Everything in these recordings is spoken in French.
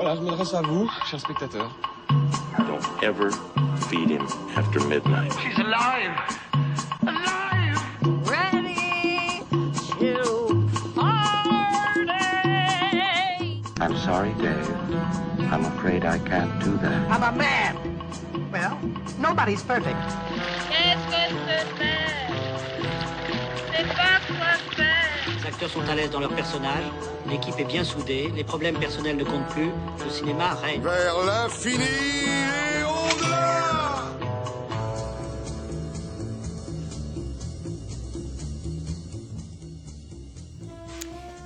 Voilà, je m'adresse à vous, chers spectateurs. Don't ever feed him after midnight. She's alive! Alive! ready to party. I'm sorry, Dave. I'm afraid I can't do that. I'm a man. Well, nobody's perfect. Qu'est-ce acteurs sont à l'aise dans leur personnage, l'équipe est bien soudée, les problèmes personnels ne comptent plus, le cinéma règne. Vers l'infini et au-delà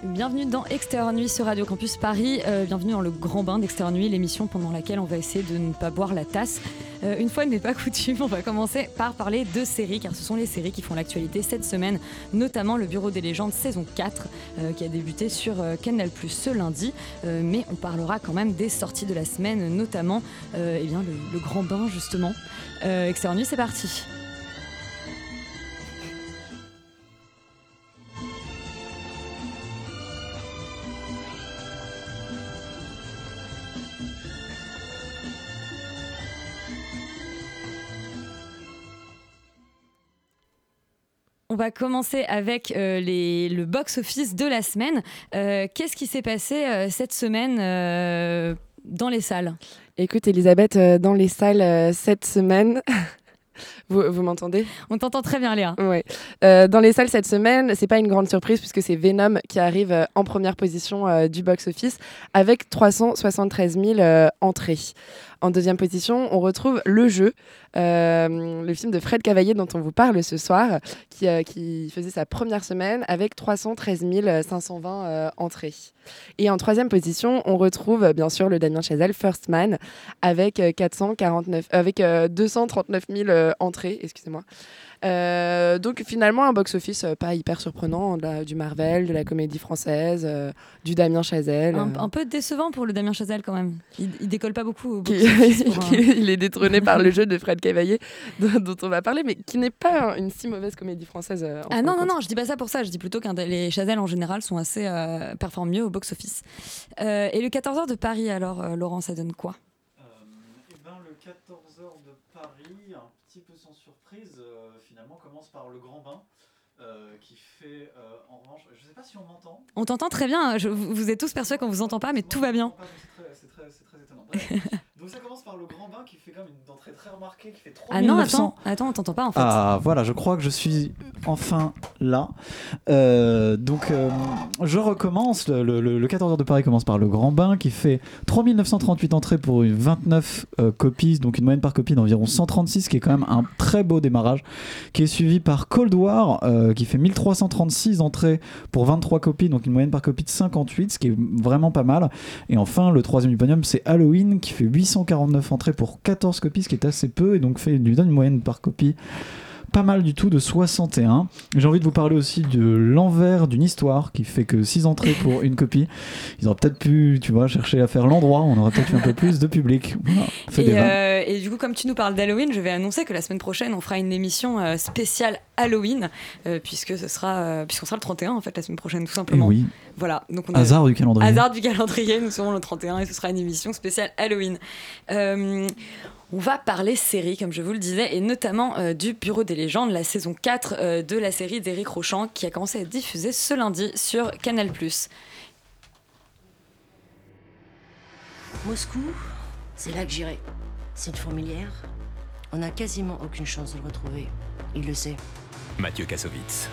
Bienvenue dans Extérieur Nuit sur Radio Campus Paris. Euh, bienvenue dans le Grand Bain d'Extérieur Nuit, l'émission pendant laquelle on va essayer de ne pas boire la tasse. Euh, une fois n'est pas coutume, on va commencer par parler de séries, car ce sont les séries qui font l'actualité cette semaine, notamment le Bureau des légendes saison 4, euh, qui a débuté sur euh, Canal Plus ce lundi. Mais on parlera quand même des sorties de la semaine, notamment eh bien, le, Grand Bain, justement. Nuit, c'est parti. On va commencer avec euh, le box-office de la semaine. Euh, Qu'est-ce qui s'est passé euh, cette semaine dans les salles? Écoute, Elisabeth, dans les salles cette semaine. vous vous m'entendez? On t'entend très bien, Léa. Ouais. Euh, dans les salles cette semaine, c'est pas une grande surprise puisque c'est Venom qui arrive euh, en première position euh, du box-office avec 373 000 euh, entrées. En deuxième position, on retrouve Le Jeu, euh, le film de Fred Cavaillé dont on vous parle ce soir, qui, euh, qui faisait sa première semaine avec 313 520 euh, entrées. Et en troisième position, on retrouve bien sûr le Damien Chazelle First Man avec 449, avec euh, 239 000 euh, entrées, excusez-moi. Euh, donc finalement un box-office euh, pas hyper surprenant, la- du Marvel, de la comédie française, du Damien Chazelle. Un, un peu décevant pour le Damien Chazelle quand même. Il, il décolle pas beaucoup. au qui- pour il est détrôné par le jeu de Fred Cavaillé dont, dont on va parler, mais qui n'est pas une si mauvaise comédie française. en Ah non, non, non, je dis pas ça pour ça. Je dis plutôt que les Chazelle en général sont assez euh, performent mieux au box-office. Euh, et le 14h de Paris, alors, euh, Laurent, ça donne quoi Eh ben, le 14h de Paris, un petit peu sans surprise, euh, finalement commence par le Grand Bain, euh, qui fait euh, en revanche, je sais pas si on m'entend. On t'entend très bien. Je- vous êtes tous persuadés qu'on vous entend pas, mais tout va bien. C'est très, étonnant. Bref. Donc ça commence par le Grand Bain qui fait quand même une entrée très remarquée, qui fait 3 Ah non, attends, attends, on t'entend pas en fait. Ah voilà, je crois que je suis enfin là. Euh, donc euh, je recommence. Le, le, le 14h de Paris commence par le Grand Bain qui fait 3938 entrées pour une 29 euh, copies, donc une moyenne par copie d'environ 136, qui est quand même un très beau démarrage, qui est suivi par Cold War euh, qui fait 1336 entrées pour 23 copies, donc une moyenne par copie de 58, ce qui est vraiment pas mal. Et enfin, le troisième du podium, c'est Halloween qui fait 849 entrées pour 14 copies, ce qui est assez peu, et donc fait, lui donne une moyenne par copie pas mal du tout de 61. J'ai envie de vous parler aussi de l'envers d'une histoire qui fait que 6 entrées pour une copie. Ils auraient peut-être pu, tu vois, chercher à faire l'endroit, on aurait peut-être eu un peu plus de public. Voilà, fait des Et, vannes. euh, et du coup, comme tu nous parles d'Halloween, je vais annoncer que la semaine prochaine, on fera une émission euh, spéciale Halloween, euh, puisque ce sera, puisqu'on sera le 31 en fait la semaine prochaine, tout Et simplement. oui, Voilà. Donc on hasard du calendrier. Hasard du calendrier, nous serons le 31 et ce sera une émission spéciale Halloween. On va parler série, comme je vous le disais, et notamment euh, du Bureau des légendes, la saison 4 euh, de la série d'Éric Rochant, qui a commencé à être diffusée ce lundi sur Canal+. Moscou, c'est là que j'irai. C'est une fourmilière. On n'a quasiment aucune chance de le retrouver. Il le sait. Mathieu Kassovitz,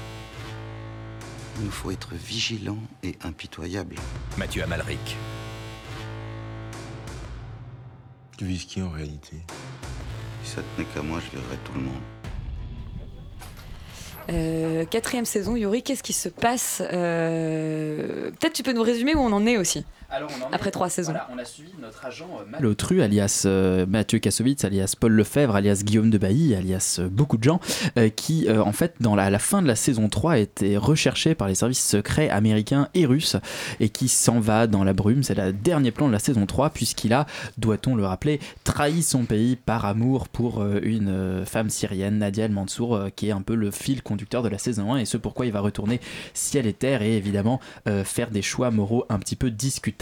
Il nous faut être vigilant et impitoyable. Mathieu Amalric, Tu vises qui en réalité? Si ça tenait qu'à moi, je verrais tout le monde. Euh, quatrième saison, Yuri, qu'est-ce qui se passe? Euh, Peut-être tu peux nous résumer où on en est aussi, Alors, on en après est- trois saisons. Voilà, on a suivi notre agent euh, Malotru, alias euh, Mathieu Kassovitz, alias Paul Lefebvre, alias Guillaume de Bailly, alias euh, beaucoup de gens, euh, qui, euh, en fait, dans la, à la fin de la saison 3, étaient recherchés par les services secrets américains et russes et qui s'en va dans la brume. C'est le dernier plan de la saison 3, puisqu'il a, doit-on le rappeler, trahi son pays par amour pour euh, une euh, femme syrienne, Nadia El Mansour, euh, qui est un peu le fil conducteur de la saison 1 et ce pourquoi il va retourner ciel et terre et évidemment euh, faire des choix moraux un petit peu discutables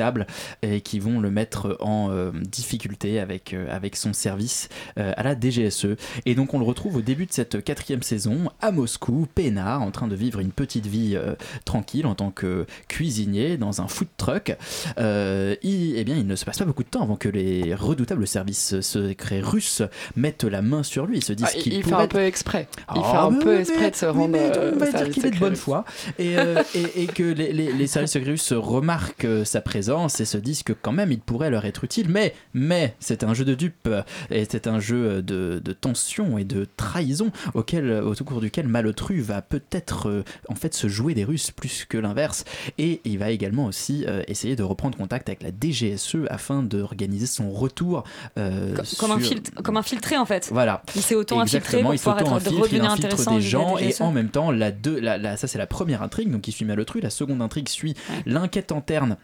et qui vont le mettre en euh, difficulté avec, euh, avec son service euh, à la DGSE. Et donc on le retrouve au début de cette quatrième saison à Moscou, peinard, en train de vivre une petite vie tranquille en tant que cuisinier dans un food truck. Il, eh bien, il ne se passe pas beaucoup de temps avant que les redoutables services secrets russes mettent la main sur lui. Ils se disent Ah, il- qu'il il fait un peu exprès. Il Ah, fait un mais peu exprès mais- de se rendre, mais euh, on va au dire service qu'il est de bonne foi et, et- et que les, les- les services secrets russes remarquent sa présence et se disent que quand même il pourrait leur être utile. Mais, mais c'est un jeu de dupes et c'est un jeu de, de tension et de trahison auquel, au cours duquel Malotru va peut-être euh, en fait se jouer des Russes plus que l'inverse. Et il va également aussi euh, essayer de reprendre contact avec la DGSE afin d'organiser son retour. euh, Comme, un sur- filtre, comme infiltré en fait. Voilà. Il s'est auto-infiltré Exactement, pour il pouvoir être, il redevenir infiltre des gens et GSE. en même temps, la deux, la, la- ça c'est la première intrigue donc qui suit Malotru. La seconde intrigue suit l'enquête interne.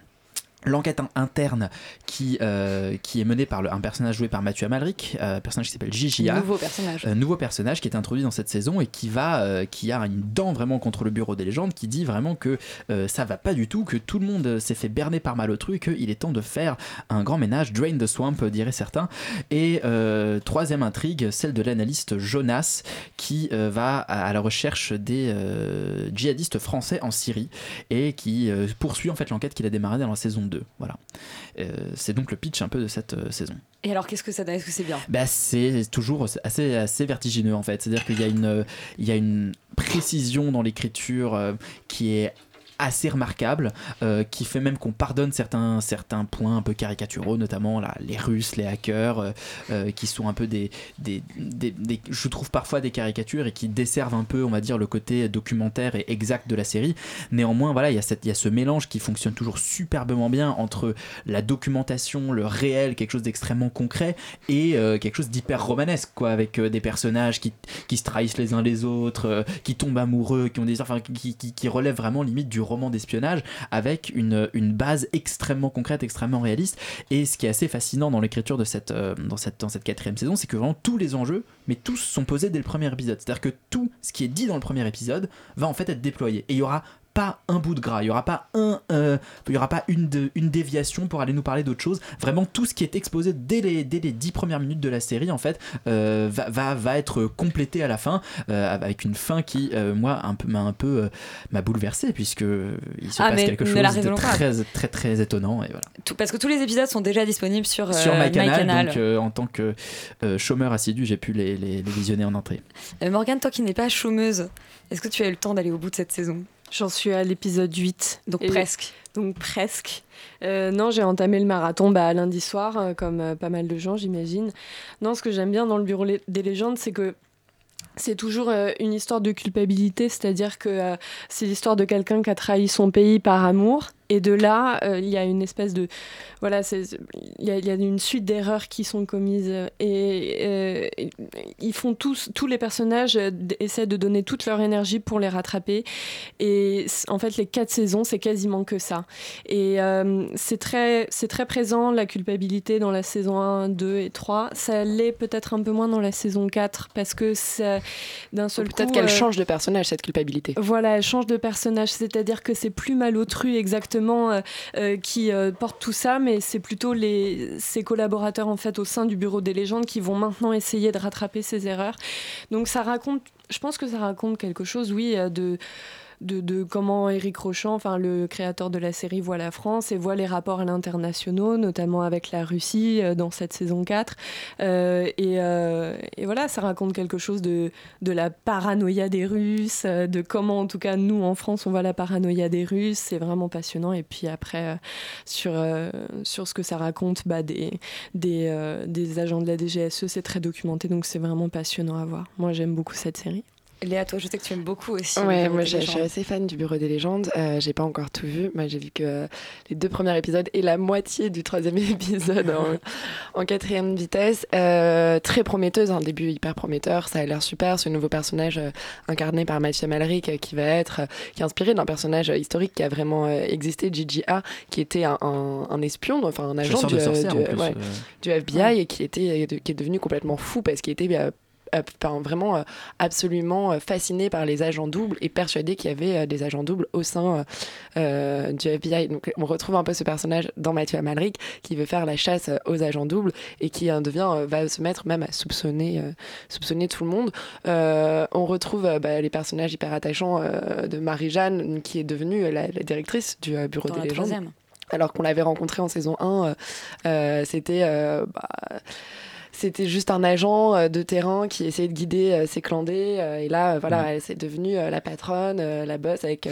L'enquête in- interne qui, euh, qui est menée par le- un personnage joué par Mathieu Amalric, euh, un personnage qui s'appelle Gigia. Nouveau personnage. Euh, nouveau personnage qui est introduit dans cette saison et qui va euh, qui a une dent vraiment contre le bureau des légendes qui dit vraiment que euh, ça va pas du tout que tout le monde euh, s'est fait berner par Malotru et qu'il est temps de faire un grand ménage drain the swamp euh, diraient certains et euh, troisième intrigue celle de l'analyste Jonas qui euh, va à, à la recherche des euh, djihadistes français en Syrie et qui euh, poursuit en fait l'enquête qu'il a démarrée dans la saison 2 voilà. Euh, c'est donc le pitch un peu de cette euh, saison. Et alors qu'est-ce que ça donne? Est-ce que c'est bien? Bah, c'est toujours assez, assez vertigineux en fait. C'est-à-dire qu'il y, a une- il y a une précision dans l'écriture euh, qui est assez remarquable, euh, qui fait même qu'on pardonne certains, certains points un peu caricaturaux, notamment là, les Russes, les hackers, euh, euh, qui sont un peu des, des, des- je trouve parfois des caricatures et qui desservent un peu, on va dire, le côté documentaire et exact de la série. Néanmoins, voilà, il y a, y a ce mélange qui fonctionne toujours superbement bien entre la documentation, le réel, quelque chose d'extrêmement concret, et quelque chose d'hyper romanesque, quoi, avec des personnages qui, qui se trahissent les uns les autres, qui tombent amoureux, qui ont des, enfin, qui, qui, qui relèvent vraiment limite du roman d'espionnage, avec une, base extrêmement concrète, extrêmement réaliste. Et ce qui est assez fascinant dans l'écriture de cette, euh, cette, dans cette quatrième saison, c'est que vraiment tous les enjeux, mais tous sont posés dès le premier épisode. C'est-à-dire que tout ce qui est dit dans le premier épisode va en fait être déployé. Et il y aura pas un bout de gras, il y aura pas un, euh, il y aura pas une, de- une déviation pour aller nous parler d'autre chose. Vraiment tout ce qui est exposé dès les, dès les dix premières minutes de la série en fait euh, va, va, va être complété à la fin euh, avec une fin qui moi un peu m'a un peu m'a bouleversé puisque il se Ah, passe quelque chose de très, très très étonnant et voilà. Tout- parce que tous les épisodes sont déjà disponibles sur, Sur MyCanal, donc en tant que chômeur assidu, j'ai pu les, les- les visionner en entrée. Morgane, toi qui n'es pas chômeuse, est-ce que tu as eu le temps d'aller au bout de cette saison? J'en suis à l'épisode 8. Donc Et- presque. Donc presque. Euh, non, j'ai entamé le marathon bah, lundi soir, euh, comme euh, pas mal de gens, j'imagine. Non, ce que j'aime bien dans le Bureau des légendes, c'est que c'est toujours une histoire de culpabilité, c'est-à-dire que c'est l'histoire de quelqu'un qui a trahi son pays par amour. Et de là, euh, il y a une espèce de. Voilà, il y, a- il y a une suite d'erreurs qui sont commises. Et euh, ils font tous, tous les personnages euh, essaient de donner toute leur énergie pour les rattraper. Et en fait, les quatre saisons, c'est quasiment que ça. Et euh, c'est très, très présent, la culpabilité, dans la saison 1, 2 et 3. Ça l'est peut-être un peu moins dans la saison 4, parce que d'un seul coup... Peut-être qu'elle euh, change de personnage, cette culpabilité. voilà, elle change de personnage, c'est-à-dire que c'est plus Malotru exactement euh, euh, qui euh, porte tout ça, mais c'est plutôt ses collaborateurs en fait au sein du bureau des légendes qui vont maintenant essayer de rattraper ses erreurs. Donc ça raconte, je pense que ça raconte quelque chose, oui, de de, comment Éric Rochant, enfin le créateur de la série, voit la France et voit les rapports à l'internationaux, notamment avec la Russie euh, dans cette saison 4. Euh, et, euh, et voilà, ça raconte quelque chose de, la paranoïa des Russes, de comment en tout cas nous en France on voit la paranoïa des Russes, c'est vraiment passionnant. Et puis après, sur, sur ce que ça raconte bah, des, des, des agents de la DGSE, c'est très documenté, donc c'est vraiment passionnant à voir. Moi j'aime beaucoup cette série. Léa, toi, je sais que tu aimes beaucoup aussi. Ouais, Bureau moi je suis assez fan du Bureau des légendes. Euh, j'ai pas encore tout vu. Moi j'ai vu que euh, les deux premiers épisodes et la moitié du troisième épisode en, en quatrième vitesse. Euh, très prometteuse, un début hyper prometteur. Ça a l'air super. Ce nouveau personnage euh, incarné par Mathieu Malric euh, qui va être, euh, qui est inspiré d'un personnage euh, historique qui a vraiment euh, existé, Gigi A, qui était un, un- un espion, enfin un agent du, de euh, sorcières, du- en plus, ouais, euh. du FBI et qui était, euh, de- qui est devenu complètement fou parce qu'il était euh, enfin, vraiment euh, absolument euh, fasciné par les agents doubles et persuadé qu'il y avait des agents doubles au sein du FBI. Donc on retrouve un peu ce personnage dans Mathieu Amalric qui veut faire la chasse aux agents doubles et qui devient va se mettre même à soupçonner soupçonner tout le monde. On retrouve bah, les personnages hyper attachants de Marie-Jeanne qui est devenue la, la directrice du bureau Dans des légendes. troisième. Alors qu'on l'avait rencontré en saison 1, euh, euh, c'était euh, bah, c'était juste un agent euh, de terrain qui essayait de guider euh, ses clandés. euh, et là, voilà, Mm. elle s'est devenue euh, la patronne, la boss, avec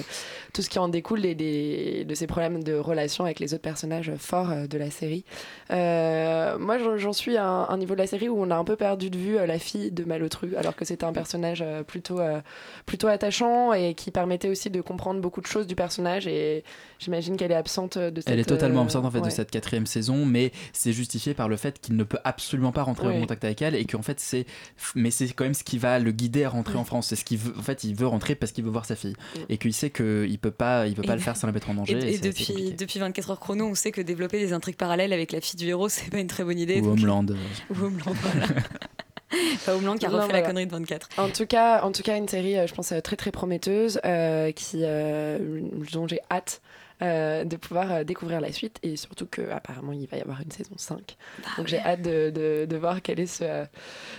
tout ce qui en découle des, des- de ses problèmes de relation avec les autres personnages forts de la série. Moi, j'en- suis à un, un niveau de la série où on a un peu perdu de vue la fille de Malotru, alors que c'était un personnage plutôt, plutôt attachant et qui permettait aussi de comprendre beaucoup de choses du personnage. Et j'imagine qu'elle est absente de cette... Elle est totalement absente en fait ouais. de cette quatrième saison, mais c'est justifié par le fait qu'il ne peut absolument pas rentrer en Oui. contact avec elle et qu'en fait c'est, mais c'est quand même ce qui va le guider à rentrer en France. C'est ce qu'il veut. En fait, il veut rentrer parce qu'il veut voir sa fille et qu'il sait qu'il peut pas, il peut pas Et- le faire sans la mettre en danger. Et, et assez depuis, depuis 24 heures chrono, on sait que développer des intrigues parallèles avec la fille du héros, c'est pas une très bonne idée. Ou donc- Homeland. Ou Homeland, voilà. Enfin, Homeland qui a Non, refait la connerie de 24. En tout cas, en tout cas, une série, euh, je pense, euh, très très prometteuse, euh, qui, euh, dont j'ai hâte euh, de pouvoir euh, découvrir la suite et surtout que apparemment il va y avoir une saison 5. Donc j'ai hâte de, de, de voir quel est ce,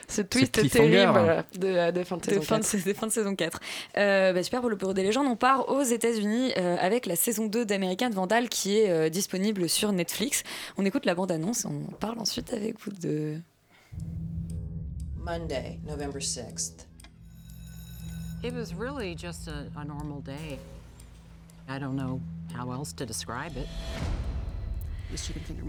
ce twist terrible de, euh, de fin de de saison. fin de, 4. de fin de saison 4. Euh, bah, super pour le Bureau des légendes. On part aux États-Unis euh, avec la saison 2 d'American Vandal qui est euh, disponible sur Netflix. On écoute la bande-annonce et on parle ensuite avec vous de. Monday, November 6th. It was really just a, a normal day. I don't know how else to describe it.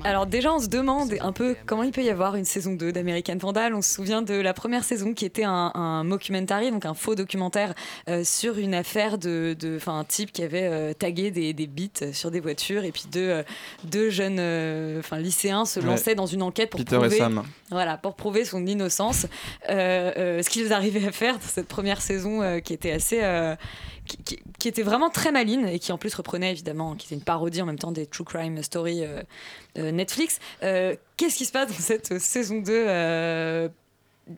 Alors déjà, on se demande un peu comment il peut y avoir une saison 2 d'American Vandal. On se souvient de la première saison qui était un, un mockumentary, donc un faux documentaire euh, sur une affaire de, de, un type qui avait euh, tagué des, des bits sur des voitures et puis deux, euh, deux jeunes, euh, enfin lycéens se Ouais. lançaient dans une enquête pour Peter et prouver, Sam. voilà, pour prouver son innocence. Euh, euh, ce qu'ils arrivaient à faire dans cette première saison euh, qui était assez euh, qui, qui- qui était vraiment très maline et qui en plus reprenait évidemment, qui était une parodie en même temps des True Crime Story euh, euh, Netflix. Euh, Qu'est-ce qui se passe dans cette saison 2 euh,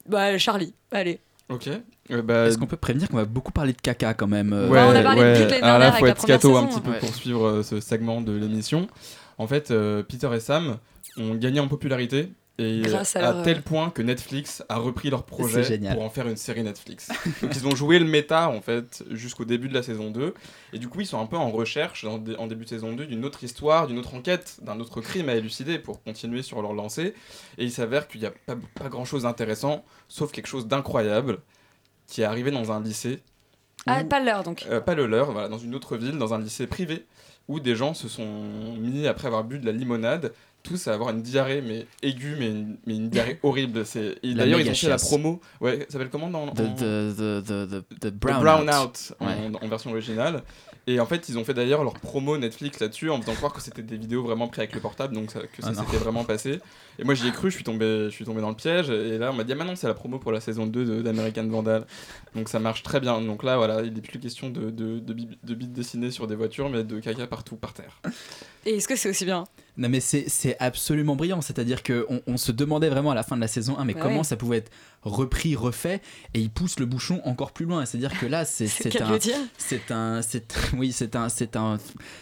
bah, Charlie, allez. Ok. Euh, bah, Est-ce qu'on peut prévenir qu'on va beaucoup parler de caca quand même euh, Ouais, Bah, on a parlé de ouais. pute l'année Alors là, dernière faut être scato un petit peu Ouais. pour suivre euh, ce segment de l'émission. En fait, euh, Peter et Sam ont gagné en popularité. Et Grâce à à, leur, tel euh, point que Netflix a repris leur projet pour en faire une série Netflix. Donc ils ont joué le méta en fait jusqu'au début de la saison 2 et du coup ils sont un peu en recherche en, dé- en début de saison 2 d'une autre histoire, d'une autre enquête, d'un autre crime à élucider pour continuer sur leur lancée et il s'avère qu'il n'y a pas, pas grand chose d'intéressant sauf quelque chose d'incroyable qui est arrivé dans un lycée Ah, où- pas l'heure donc. euh, pas le leur, voilà, dans une autre ville, dans un lycée privé, où des gens se sont mis, après avoir bu de la limonade, tous à avoir une diarrhée, mais aiguë, mais une, mais une diarrhée horrible. D'ailleurs, ils ont fait la promo. Ouais, ça s'appelle comment dans en- the, the, the, the, the The brown, Brown out. Out, en, Ouais. en version originale. Et en fait, ils ont fait d'ailleurs leur promo Netflix là-dessus en faisant croire que c'était des vidéos vraiment prises avec le portable, donc ça- que ça Ah s'était vraiment passé. Et moi, j'y ai cru, je suis tombé, je suis tombé dans le piège. Et là, on m'a dit, ah, maintenant, c'est la promo pour la saison 2 de- d'American Vandal. Donc ça marche très bien. Donc là, voilà, il n'est plus question de, de, de, de bits dessinés sur des voitures, mais de caca partout par terre. Et est-ce que c'est aussi bien? Non mais c'est c'est absolument brillant, c'est-à-dire qu'on on se demandait vraiment à la fin de la saison 1 mais Ouais. comment ça pouvait être repris, refait? Et il pousse le bouchon encore plus loin, c'est-à-dire que là c'est un c'est un c'est oui, c'est un c'est un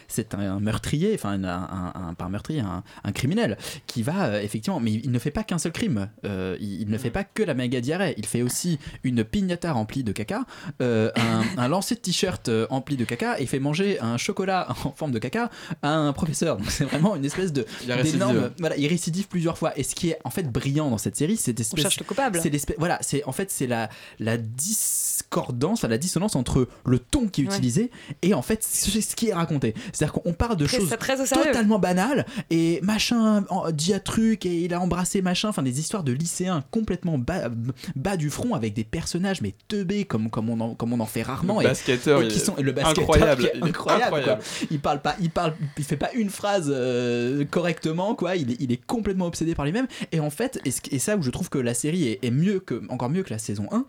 c'est un meurtrier, enfin un, un, un- pas un meurtrier, un, un criminel qui va euh, effectivement mais il ne fait pas qu'un seul crime. Euh, il, il ne fait pas que la méga diarrhée, il fait aussi une pignata remplie de caca, euh, un, un lancer de t-shirt euh, rempli de caca et il fait manger un chocolat en forme de caca à un professeur. Donc c'est vraiment une espèce de d'énorme voilà, il récidive plusieurs fois et ce qui est en fait brillant dans cette série, c'est On espèce cherche le coupable. c'est l'espèce voilà, c'est en fait c'est la la discordance, enfin, la dissonance entre le ton qui est Ouais. utilisé et en fait ce ce qui est raconté. C'est-à-dire qu'on parle de Très- choses très totalement banales et machin en- dit un truc et il a embrassé machin, enfin des histoires de lycéens complètement bas, bas du front avec des personnages mais teubés comme comme on en, comme on en fait rarement Le et, basketteur, et qui sont et le basketteur incroyable, qui est il est incroyable, quoi. incroyable. il parle pas il parle il fait pas une phrase euh, correctement quoi il est, il est complètement obsédé par lui-même et en fait et, et ça où je trouve que la série est, est mieux que encore mieux que la saison 1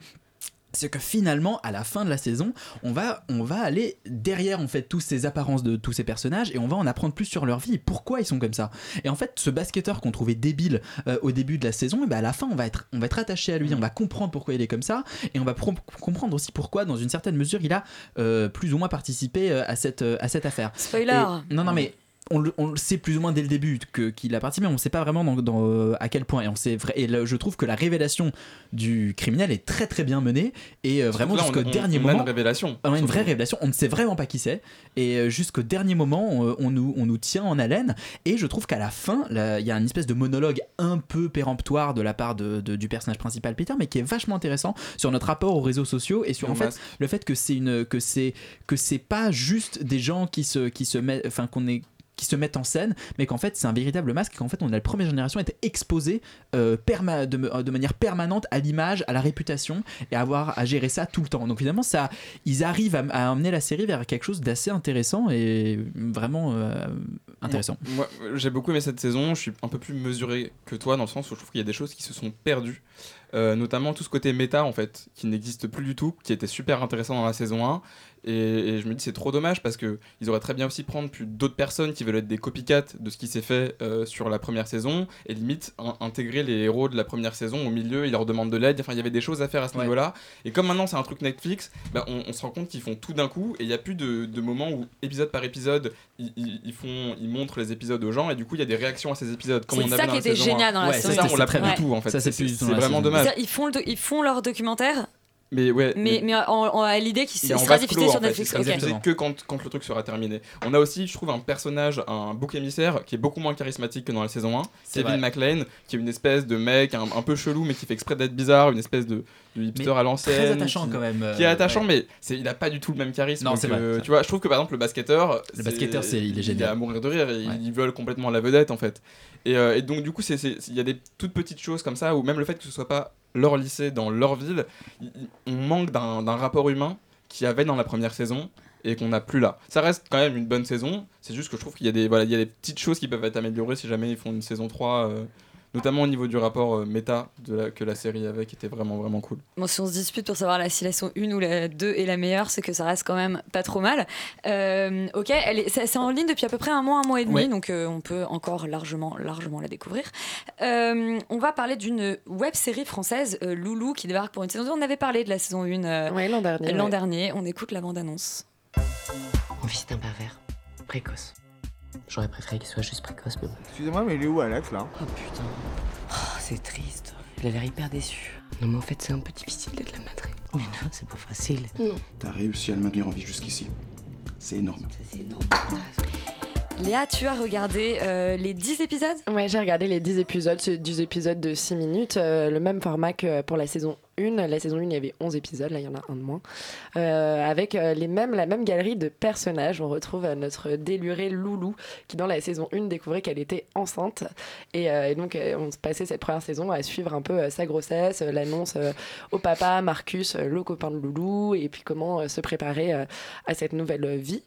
c'est que finalement à la fin de la saison on va on va aller derrière en fait tous ces apparences de tous ces personnages et on va en apprendre plus sur leur vie. Et pourquoi ils sont comme ça? Et en fait ce basketteur qu'on trouvait débile euh, au début de la saison et ben à la fin on va être on va être attaché à lui on va comprendre pourquoi il est comme ça et on va comprendre aussi pourquoi dans une certaine mesure il a euh, plus ou moins participé euh, à cette à cette affaire. Spoiler. Et- non non mais on le, on le sait plus ou moins dès le début que- qu'il a participé, mais on ne sait pas vraiment dans, dans, euh, à quel point. Et, on sait vrai, et là, je trouve que la révélation du criminel est très très bien menée. Et euh, vraiment jusqu'au dernier on a moment. une révélation. On a une vraie révélation. On ne sait vraiment pas qui c'est. Et euh, jusqu'au dernier moment, on, on nous, on nous tient en haleine. Et je trouve qu'à la fin, il y a une espèce de monologue un peu péremptoire de la part de, de- du personnage principal Peter, mais qui est vachement intéressant sur notre rapport aux réseaux sociaux et sur en fait le fait que c'est une que c'est que c'est pas juste des gens qui se qui se mettent enfin qu'on est qui se mettent en scène, mais qu'en fait c'est un véritable masque, qu'en fait on a la première génération était exposée euh, perma- de, manière permanente à l'image, à la réputation et avoir à gérer ça tout le temps. Donc finalement ça, ils arrivent à, à emmener la série vers quelque chose d'assez intéressant et vraiment euh, intéressant. Moi, euh, j'ai beaucoup aimé cette saison. Je suis un peu plus mesuré que toi dans le sens où je trouve qu'il y a des choses qui se sont perdues. Euh, notamment tout ce côté méta en fait, qui n'existe plus du tout, qui était super intéressant dans la saison 1. Et, et je me dis c'est trop dommage parce que ils auraient très bien aussi prendre plus d'autres personnes qui veulent être des copycats de ce qui s'est fait euh, sur la première saison et limite in- intégrer les héros de la première saison au milieu, ils leur demandent de l'aide. Enfin, il y avait des choses à faire à ce Ouais. niveau-là. Et comme maintenant c'est un truc Netflix, bah, on, on se rend compte qu'ils font tout d'un coup et il n'y a plus de, de moments où épisode par épisode ils, ils- ils font, ils montrent les épisodes aux gens et du coup il y a des réactions à ces épisodes. C'est ça qui était génial 1. dans la saison c'est ça, on l'a plus Ouais. du tout en fait. C'est vraiment dommage. Ils font, ils font leur documentaire, Mais ouais. mais, mais en, en- à l'idée qu'il sera diffusé clos, sur fait. Netflix. Il sera Ok. diffusé que quand, quand le truc sera terminé. On a aussi, je trouve, un personnage, un bouc émissaire qui est beaucoup moins charismatique que dans la saison 1. C'est Kevin. McLean, qui est une espèce de mec un, un peu chelou, mais qui fait exprès d'être bizarre, une espèce de, de hipster Mais à l'ancienne. très attachant qui- quand même, Qui est euh, attachant, ouais. mais c'est, il a pas du tout le même charisme. Non, c'est que- vrai. Tu vois, je trouve que par exemple, le basketteur. Le basketteur, c'est- il est Il est génial. à mourir de rire, et Ouais. il vole complètement la vedette en fait. Et, euh, et donc, du coup, il y a des toutes petites choses comme ça, ou même le fait que ce soit pas leur lycée dans leur ville, il- il- on manque d'un rapport humain qu'il y avait dans la première saison et qu'on n'a plus là. Ça reste quand même une bonne saison, c'est juste que je trouve qu'il y, a des- voilà, il y a des petites choses qui peuvent être améliorées si jamais ils font une saison 3, euh, notamment au niveau du rapport euh, méta de la- que la série avait, qui était vraiment vraiment cool. Bon, si on se dispute pour savoir la, si la saison 1 ou la 2 est la meilleure, c'est que ça reste quand même pas trop mal. Euh, ok, elle est, c'est c'est en ligne depuis à peu près un mois, un mois et demi, Ouais. donc euh, on peut encore largement, largement la découvrir. Euh, on va parler d'une web série française, euh, Loulou, qui débarque pour une saison 2. On avait parlé de la saison 1 euh, Ouais, l'an dernier. l'an ouais. dernier. On écoute la bande-annonce. Mon fils est un pervers. Précoce. J'aurais préféré qu'il soit juste précoce, mais bon. Excusez-moi, mais il est où Alex là Oh putain. Oh, c'est triste. Il a l'air hyper déçu. Non, mais en fait, c'est un peu difficile d'être la madré. Mais non, c'est pas facile. Non. T'as réussi à le maintenir en vie jusqu'ici. C'est énorme. C'est énorme. Léa, tu as regardé euh, les 10 épisodes? Ouais, j'ai regardé les 10 épisodes, c'est 10 épisodes de 6 minutes, euh, le même format que pour la saison 1. La saison 1, il y avait 11 épisodes, là il y en a un de moins. Euh, avec euh, les mêmes, la même galerie de personnages. On retrouve euh, notre délurée Loulou, qui dans la saison 1 découvrait qu'elle était enceinte. Et, donc on se passait cette première saison à suivre un peu sa grossesse, l'annonce au papa, Marcus, le copain de Loulou, et puis comment se préparer à cette nouvelle vie.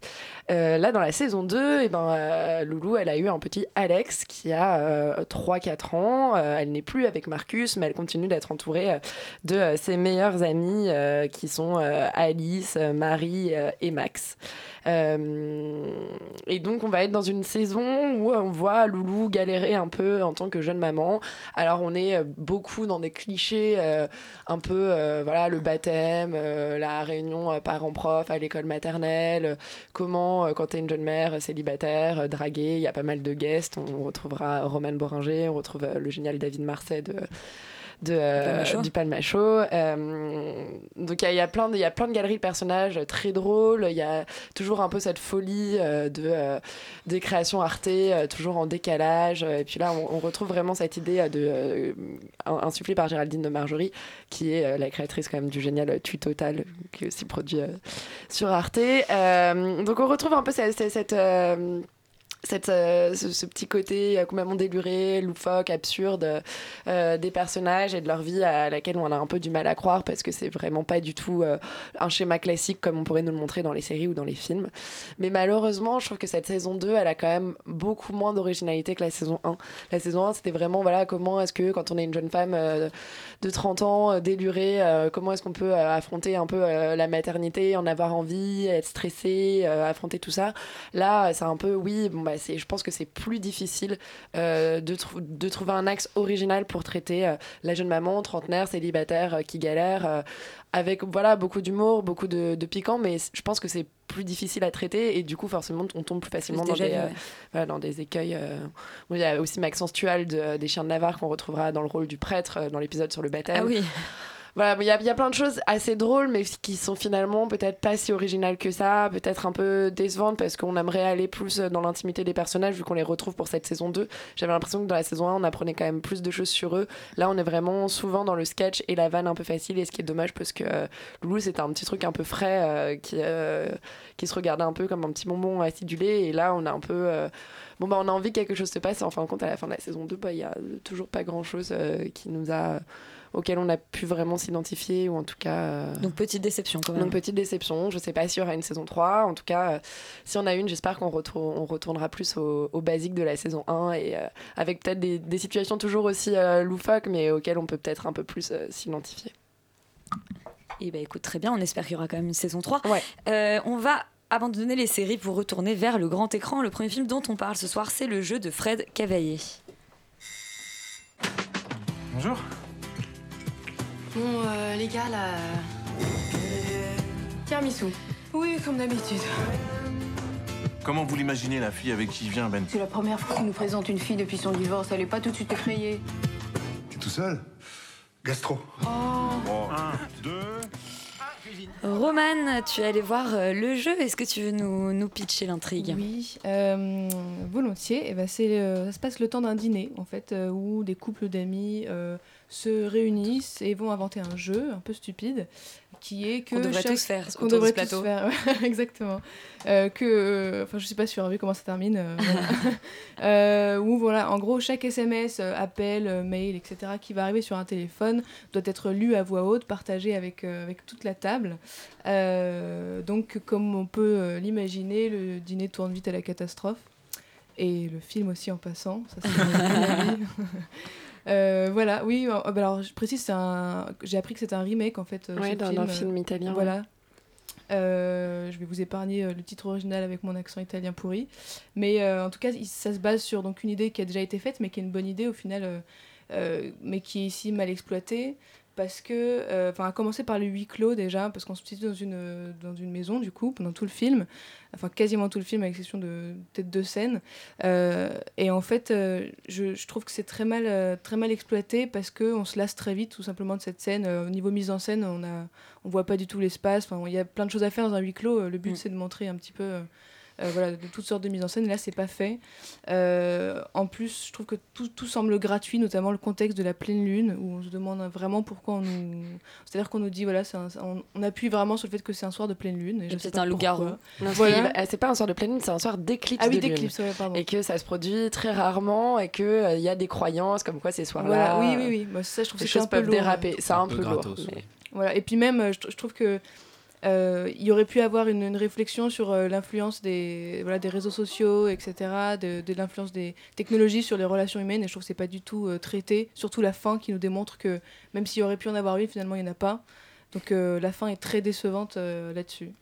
Là, dans la saison 2, et ben, euh, Loulou, elle a eu un petit Alex qui a euh, 3-4 ans. Elle n'est plus avec Marcus, mais elle continue d'être entourée euh, euh, ses meilleurs amis euh, qui sont euh, Alice, Marie et Max. Et donc, on va être dans une saison où on voit Loulou galérer un peu en tant que jeune maman. Alors, on est beaucoup dans des clichés, un peu, voilà, le baptême, la réunion parents-prof à l'école maternelle, comment, quand tu es une jeune mère célibataire, draguée, il y a pas mal de guests. On retrouvera Roman Boringer, on retrouve le génial David Marseille de de, euh, du Palmacho. Euh, donc il y a- il y, a plein de- il y a plein de galeries de personnages très drôles. Il y a toujours un peu cette folie euh, de, euh, des créations Arte, toujours en décalage. Et puis là, on, on retrouve vraiment cette idée de, in- insufflée par Géraldine de Marjorie, qui est la créatrice quand même du génial Tu Total, qui est aussi produit sur Arte. Donc on retrouve un peu cette... cette- cette, cette, euh, ce, petit côté euh, complètement déluré, loufoque, absurde euh, des personnages et de leur vie à laquelle on a un peu du mal à croire parce que c'est vraiment pas du tout un schéma classique comme on pourrait nous le montrer dans les séries ou dans les films. Mais malheureusement, je trouve que cette saison 2, elle a quand même beaucoup moins d'originalité que la saison 1. La saison 1, c'était vraiment voilà, comment est-ce que quand on est une jeune femme de 30 ans, euh, délurée, euh, comment est-ce qu'on peut euh, affronter un peu la maternité, en avoir envie, être stressé, affronter tout ça. Là, c'est un peu, oui, bon, bah, je pense que c'est plus difficile de, trou- de trouver un axe original pour traiter la jeune maman, trentenaire, célibataire, qui galère, avec voilà, beaucoup d'humour, beaucoup de, piquant, mais je pense que c'est plus difficile à traiter et du coup forcément on tombe plus facilement Plus dans des, vu, euh, ouais. voilà, dans des écueils. euh. Bon, Il y a aussi Maxence Tual de- des Chiens de Navarre qu'on retrouvera dans le rôle du prêtre euh, dans l'épisode sur le baptême. Ah oui. Voilà, il y, y a plein de choses assez drôles, mais qui sont finalement peut-être pas si originales que ça, peut-être un peu décevantes parce qu'on aimerait aller plus dans l'intimité des personnages vu qu'on les retrouve pour cette saison 2. J'avais l'impression que dans la saison 1, on apprenait quand même plus de choses sur eux. Là, on est vraiment souvent dans le sketch et la vanne un peu facile, et ce qui est dommage parce que euh, Loulou, c'était un petit truc un peu frais euh, qui, euh, qui se regardait un peu comme un petit bonbon acidulé, et là, on a un peu. euh, Bon, bah, on a envie que quelque chose se passe, et en fin de compte, à la fin de la saison 2, bah, il y a toujours pas grand chose qui nous a auquel on a pu vraiment s'identifier ou en tout cas euh, Donc petite déception quand même. donc petite déception je sais pas s'il y aura une saison 3 en tout cas euh, si on a une j'espère qu'on retour- on retournera plus au, au basique de la saison 1 et euh, avec peut-être des, des situations toujours aussi euh, loufoques mais auxquelles on peut peut-être un peu plus euh, s'identifier Et bah écoute, très bien, on espère qu'il y aura quand même une saison 3. Euh, on va abandonner les séries pour retourner vers le grand écran. Le premier film dont on parle ce soir, c'est le jeu de Fred Cavaillé. Bonjour. Bon, euh, les gars, là. Tiramisu. Oui, comme d'habitude. Comment vous l'imaginez, la fille avec qui il vient, Ben C'est la première fois qu'il nous présente une fille depuis son divorce. Elle est pas tout de suite effrayée. T'es tout seul? Gastro. Un, deux. Roman, tu es allé voir euh, le jeu. Est-ce que tu veux nous, nous pitcher l'intrigue? Oui, euh, volontiers. Eh ben, euh, ça se passe le temps d'un dîner, en fait, où des couples d'amis se réunissent et vont inventer un jeu un peu stupide qui est que Qu'on devrait chaque- tous faire qu'on de devrait ce tous plateau. faire, ouais, exactement. Euh, que, euh, enfin, je sais pas si as vu comment ça termine. euh, voilà. Euh, où voilà, en gros, chaque SMS, appel, mail, etc., qui va arriver sur un téléphone doit être lu à voix haute, partagé avec, avec toute la table. Donc, comme on peut l'imaginer, le dîner tourne vite à la catastrophe. Et le film aussi en passant. Ça, c'est. Euh, voilà, oui. euh, bah alors, je précise, c'est un... j'ai appris que c'était un remake en fait. euh, ce d'un- d'un film italien, Voilà. Euh, je vais vous épargner le titre original avec mon accent italien pourri. Mais euh, en tout cas, ça se base sur donc, une idée qui a déjà été faite, mais qui est une bonne idée au final, mais qui est ici mal exploitée. Parce que, euh, enfin, à commencer par le huis clos déjà, parce qu'on se situe dans une, dans une maison, du coup, pendant tout le film, enfin quasiment tout le film, à l'exception de peut-être deux scènes. Euh, et en fait, euh, je, je trouve que c'est très mal, euh, très mal exploité parce qu'on se lasse très vite, tout simplement, de cette scène. Euh, au niveau mise en scène, on a, on voit pas du tout l'espace. Il y a plein de choses à faire dans un huis clos. Euh, Le but, c'est de montrer un petit peu. Euh, euh, voilà, de toutes sortes de mises en scène. Et là, c'est pas fait. Euh, en plus, je trouve que tout, tout semble gratuit, notamment le contexte de la pleine lune, où on se demande vraiment pourquoi on nous. C'est-à-dire qu'on nous dit, voilà, c'est un- on, on appuie vraiment sur le fait que c'est un soir de pleine lune. Et Et pas un loup-garou. Voilà. c'est- euh, c'est pas un soir de pleine lune, c'est un soir d'éclipse Ah oui, d'éclipse, ouais, pardon. Et que ça se produit très rarement et qu'il il y a des croyances comme quoi ces soirs-là. Voilà, oui, oui, oui. Moi, ça, je trouve que c'est choses un peu peuvent lourd. déraper. C'est un, peu, lourd. Voilà. Et puis même, euh, je trouve que euh, il y aurait pu avoir une, réflexion sur euh, l'influence des, voilà, des réseaux sociaux, etc., de, l'influence des technologies sur les relations humaines. Et je trouve que c'est pas du tout euh, traité. Surtout la fin qui nous démontre que même s'il y aurait pu en avoir une, finalement, il n'y en a pas. Donc la fin est très décevante là-dessus.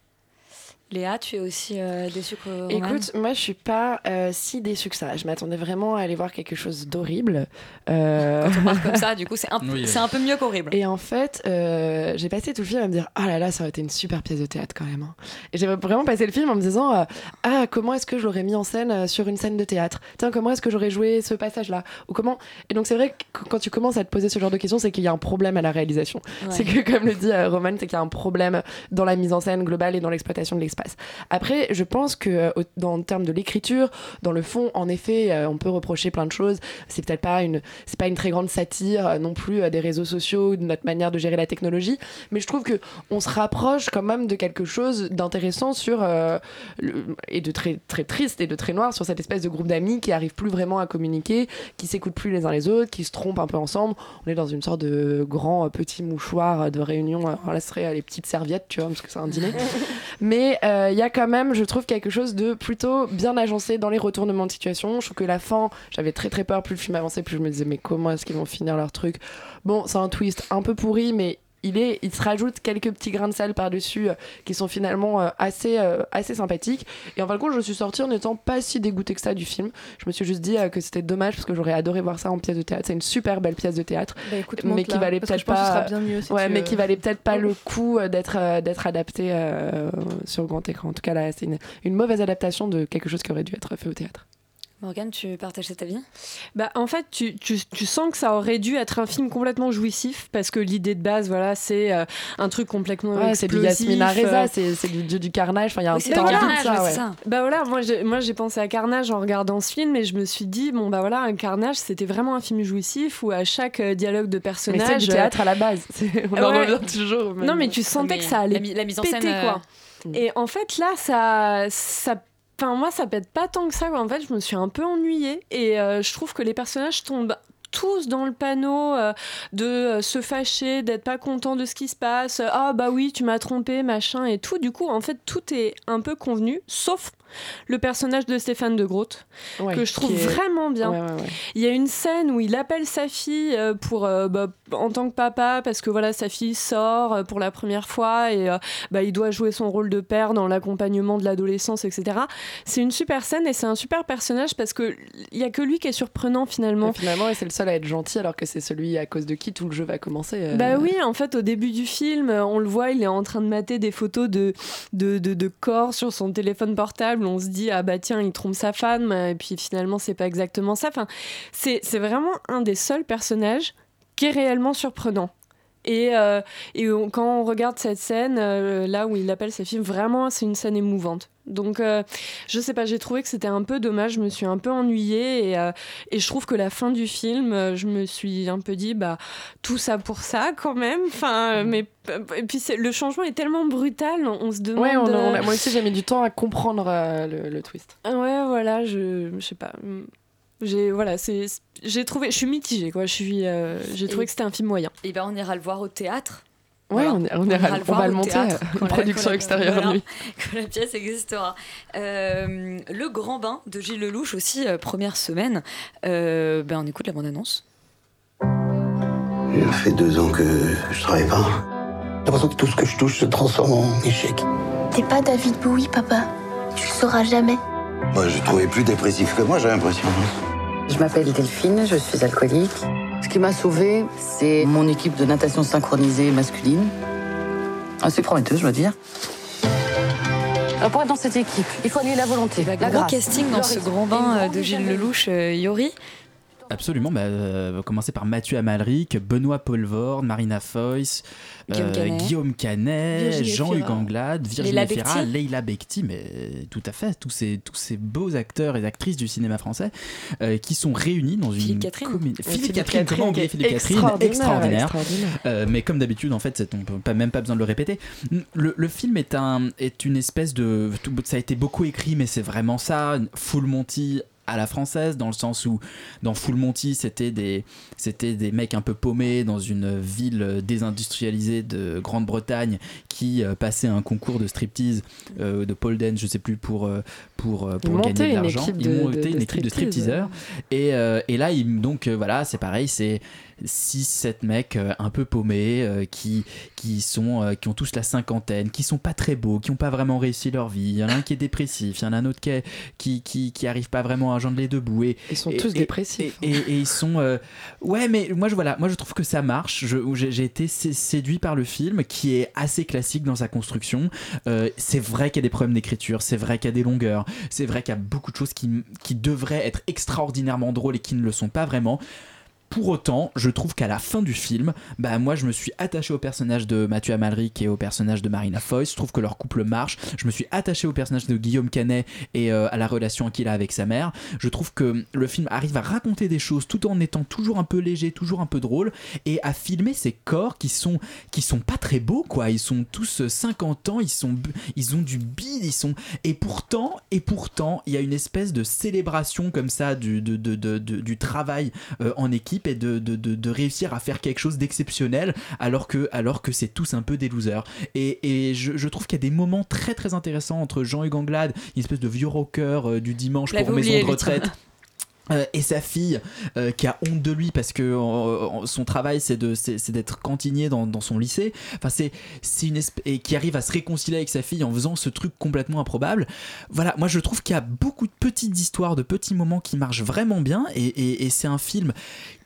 Léa, tu es aussi euh, déçue que Roman Écoute, moi je suis pas euh, si déçue que ça. Je m'attendais vraiment à aller voir quelque chose d'horrible. Euh, Quand on parle comme ça, du coup, c'est un, peu mieux qu'horrible. Et en fait, euh, j'ai passé tout le film à me dire Ah là là, ça aurait été une super pièce de théâtre quand même. hein. Et j'ai vraiment passé le film en me disant euh, Ah, comment est-ce que je l'aurais mis en scène euh, sur une scène de théâtre? Tiens, comment est-ce que j'aurais joué ce passage-là? Ou comment Et donc, c'est vrai que quand tu commences à te poser ce genre de questions, c'est qu'il y a un problème à la réalisation. Ouais. C'est que, comme le dit euh, Roman, c'est qu'il y a un problème dans la mise en scène globale et dans l'exploitation de l'espace. Se passe. Après, je pense que euh, dans en termes de l'écriture, dans le fond, en effet, euh, on peut reprocher plein de choses. C'est peut-être pas une, c'est pas une très grande satire euh, non plus des réseaux sociaux, ou de notre manière de gérer la technologie, mais je trouve que on se rapproche quand même de quelque chose d'intéressant sur euh, le- et de très très triste et de très noir sur cette espèce de groupe d'amis qui arrivent plus vraiment à communiquer, qui s'écoutent plus les uns les autres, qui se trompent un peu ensemble. On est dans une sorte de grand petit mouchoir de réunion. Alors là, ce serait les petites serviettes, tu vois, parce que c'est un dîner. Mais il y a quand même, je trouve, quelque chose de plutôt bien agencé dans les retournements de situation. Je trouve que la fin, j'avais très très peur. Plus le film avançait, plus je me disais, mais comment est-ce qu'ils vont finir leur truc? Bon, c'est un twist un peu pourri, mais il, est, il se rajoute quelques petits grains de sel par-dessus euh, qui sont finalement euh, assez, euh, assez sympathiques. Et en fin de compte, je suis sortie en n'étant pas si dégoûtée que ça du film. Je me suis juste dit que c'était dommage parce que j'aurais adoré voir ça en pièce de théâtre. C'est une super belle pièce de théâtre, Bah, écoute, mais qui valait peut-être pas. si ouais, mais qui valait peut-être pas le coup d'être d'être adapté euh, sur grand écran. En tout cas, là, c'est une, une mauvaise adaptation de quelque chose qui aurait dû être fait au théâtre. Morgane, tu partages cet avis Bah, en fait, tu, tu, tu sens que ça aurait dû être un film complètement jouissif parce que l'idée de base, voilà, c'est euh, un truc complètement Ouais, c'est du explosif. Yasmina Reza, euh, c'est du dieu du carnage. Enfin, il y a un Oui, carnage, ça, ouais, ça. Bah voilà, moi j'ai, moi j'ai pensé à Carnage en regardant ce film et je me suis dit, bon bah voilà, un Carnage c'était vraiment un film jouissif où à chaque euh, dialogue de Mais personnage. c'est du théâtre à la base. On en revient toujours. même- Non mais tu sentais Mais que ça allait la mi- la mise en péter, scène, euh, quoi. Et en fait là, ça, ça Enfin, moi, ça pète pas tant que ça. En fait, je me suis un peu ennuyée. Et euh, je trouve que les personnages tombent tous dans le panneau euh, de euh, se fâcher, d'être pas content de ce qui se passe. Ah bah oui, tu m'as trompé, machin et tout. Du coup, en fait, tout est un peu convenu, sauf le personnage de Stéphane de Groot, Ouais, que je trouve est- vraiment bien. Ouais, ouais, ouais. Il y a une scène où il appelle sa fille euh, pour, euh, bah, en tant que papa parce que voilà sa fille sort euh, pour la première fois et euh, bah, il doit jouer son rôle de père dans l'accompagnement de l'adolescence, etc. C'est une super scène et c'est un super personnage parce que il y a que lui qui est surprenant finalement. Et finalement, et c'est le seul à être gentil alors que c'est celui à cause de qui tout le jeu va commencer. euh. Bah oui, en fait, au début du film, on le voit, il est en train de mater des photos de, de, de, de corps sur son téléphone portable. On se dit, ah bah tiens, il trompe sa femme, et puis finalement, c'est pas exactement ça. Enfin, c'est vraiment un des seuls personnages qui est réellement surprenant. Et, euh, et on- quand on regarde cette scène, euh, là où il appelle sa fille, vraiment, c'est une scène émouvante. Donc, euh, je sais pas, j'ai trouvé que c'était un peu dommage, je me suis un peu ennuyée et, euh, et je trouve que la fin du film, euh, je me suis un peu dit, bah, tout ça pour ça quand même. Enfin, mais et puis le changement est tellement brutal, on, on se demande. Ouais, on- on a- moi aussi j'ai mis du temps à comprendre le, le twist. Ouais, voilà, je, je sais pas. J'ai voilà, c'est j'ai trouvé, je suis mitigée quoi. Je suis, euh, j'ai trouvé Et- que c'était un film moyen. Et ben on ira le voir au théâtre. Ouais, on on est- ira on voir va le monter, théâtre euh, production la- extérieure voilà, nuit. Quand la pièce existera. Euh, le Grand Bain de Gilles Lelouch aussi, euh, première semaine. Euh, ben on écoute la bande-annonce. Ça fait deux ans que je travaille pas. J'ai l'impression que tout ce que je touche se transforme en échec. T'es pas David Bowie, papa. Tu le sauras jamais. Moi, j'ai trouvé plus dépressif que moi, j'ai l'impression. Je m'appelle Delphine, je suis alcoolique. Ce qui m'a sauvée, c'est mon équipe de natation synchronisée masculine. Assez prometteuse, je dois dire. Alors, pour être dans cette équipe, il faut allier la volonté, la Gros grâce, casting dans ce grand bain euh, de Gilles Lelouch, euh, Yori. Absolument, bah, euh, on va commencer par Mathieu Amalric, Benoît Poelvoorde, Marina Guillaume Canet. Guillaume Canet, Jean-Hugues. Anglade, Virginie Bekti. Leila Bekti, mais tout à fait, tous ces, tous ces beaux acteurs et actrices du cinéma français euh, qui sont réunis dans une Catherine. Ouais, Philippe, Philippe Catherine, Catherine comment oublier extraordinaire, Extraordinaire. Euh, mais comme d'habitude, en fait, on peut pas, même pas besoin de le répéter. Le, le film est, un, est une espèce de. tout- Ça a été beaucoup écrit, mais c'est vraiment ça. Full Monty à la française, dans le sens où dans Full Monty, c'était des, c'était des mecs un peu paumés dans une ville désindustrialisée de Grande-Bretagne qui euh, passaient un concours de striptease euh, de pole dance, je sais plus, pour, euh, pour, pour gagner de l'argent. Ils montaient une de équipe de striptease, stripteaseurs. Et, euh, et là, ils, donc voilà, c'est pareil, c'est 6-7 mecs euh, un peu paumés euh, qui, qui, sont, euh, qui ont tous la cinquantaine, qui sont pas très beaux, qui ont pas vraiment réussi leur vie. Il y en a un qui est dépressif, il y en a un autre qui, est- qui, qui, qui arrive pas vraiment à joindre les deux bouts. Et, Ils sont et- tous et- dépressifs. Et, et- ils sont. euh, Ouais, mais moi je, voilà, moi je trouve que ça marche. J'ai j'ai été sé- séduit par le film qui est assez classique dans sa construction. Euh, c'est vrai qu'il y a des problèmes d'écriture, c'est vrai qu'il y a des longueurs, c'est vrai qu'il y a beaucoup de choses qui, qui devraient être extraordinairement drôles et qui ne le sont pas vraiment. Pour autant, je trouve qu'à la fin du film, bah moi je me suis attaché au personnage de Mathieu Amalric et au personnage de Marina Foïs. Je trouve que leur couple marche. Je me suis attaché au personnage de Guillaume Canet et euh, à la relation qu'il a avec sa mère. Je trouve que le film arrive à raconter des choses tout en étant toujours un peu léger, toujours un peu drôle et à filmer ces corps qui sont qui sont pas très beaux quoi. Ils sont tous euh, 50 ans, ils sont ils ont du bide, ils sont et pourtant et pourtant il y a une espèce de célébration comme ça du du travail euh, en équipe et de, de, de- de réussir à faire quelque chose d'exceptionnel alors que alors que c'est tous un peu des losers. Et, et je, je trouve qu'il y a des moments très très intéressants entre Jean-Hugues Anglade, une espèce de vieux rocker euh, du dimanche pour maison de retraite. Euh, et sa fille euh, qui a honte de lui parce que euh, son travail c'est de c'est d'être cantinier dans, dans son lycée enfin c'est c'est une espèce et qui arrive à se réconcilier avec sa fille en faisant ce truc complètement improbable voilà moi je trouve qu'il y a beaucoup de petites histoires de petits moments qui marchent vraiment bien et, et- et c'est un film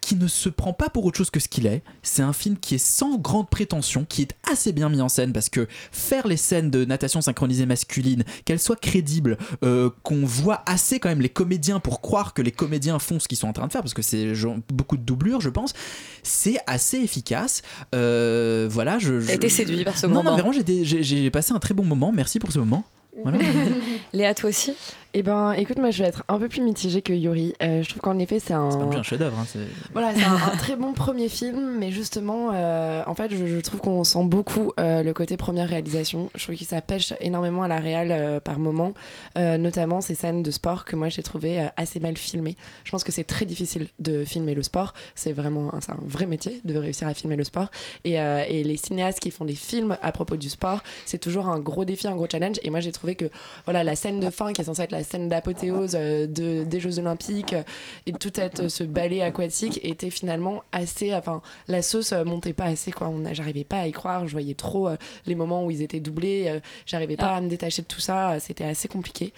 qui ne se prend pas pour autre chose que ce qu'il est. C'est un film qui est sans grande prétention, qui est assez bien mis en scène parce que faire les scènes de natation synchronisée masculine, qu'elles soient crédibles, euh, qu'on voit assez quand même les comédiens pour croire que les comédiens font ce qu'ils sont en train de faire, parce que c'est beaucoup de doublures, je pense, c'est assez efficace. Euh, voilà, je. T'as été séduit par ce non, moment. Non, vraiment, j'ai des- j'ai j'ai passé un très bon moment. Merci pour ce moment. Voilà. Léa, toi aussi? Eh ben, écoute, moi, je vais être un peu plus mitigée que Yuri. Euh, je trouve qu'en effet, c'est un. C'est pas un chef-d'œuvre. hein, Voilà, c'est un, un très bon premier film, mais justement, euh, en fait, je, je trouve qu'on sent beaucoup euh, le côté première réalisation. Je trouve que ça pêche énormément à la réal par moment, notamment ces scènes de sport que moi j'ai trouvé assez mal filmées. Je pense que c'est très difficile de filmer le sport. C'est vraiment un, vrai métier de réussir à filmer le sport. Et, et les cinéastes qui font des films à propos du sport, c'est toujours un gros défi, un gros challenge. Et moi j'ai trouvé que voilà la scène de fin qui est censée être la scène d'apothéose euh, de, des Jeux Olympiques euh, et tout être ce ballet aquatique était finalement assez enfin la sauce euh, montait pas assez quoi. J'arrivais pas à y croire je voyais trop euh, les moments où ils étaient doublés euh, j'arrivais pas à me détacher de tout ça euh, c'était assez compliqué.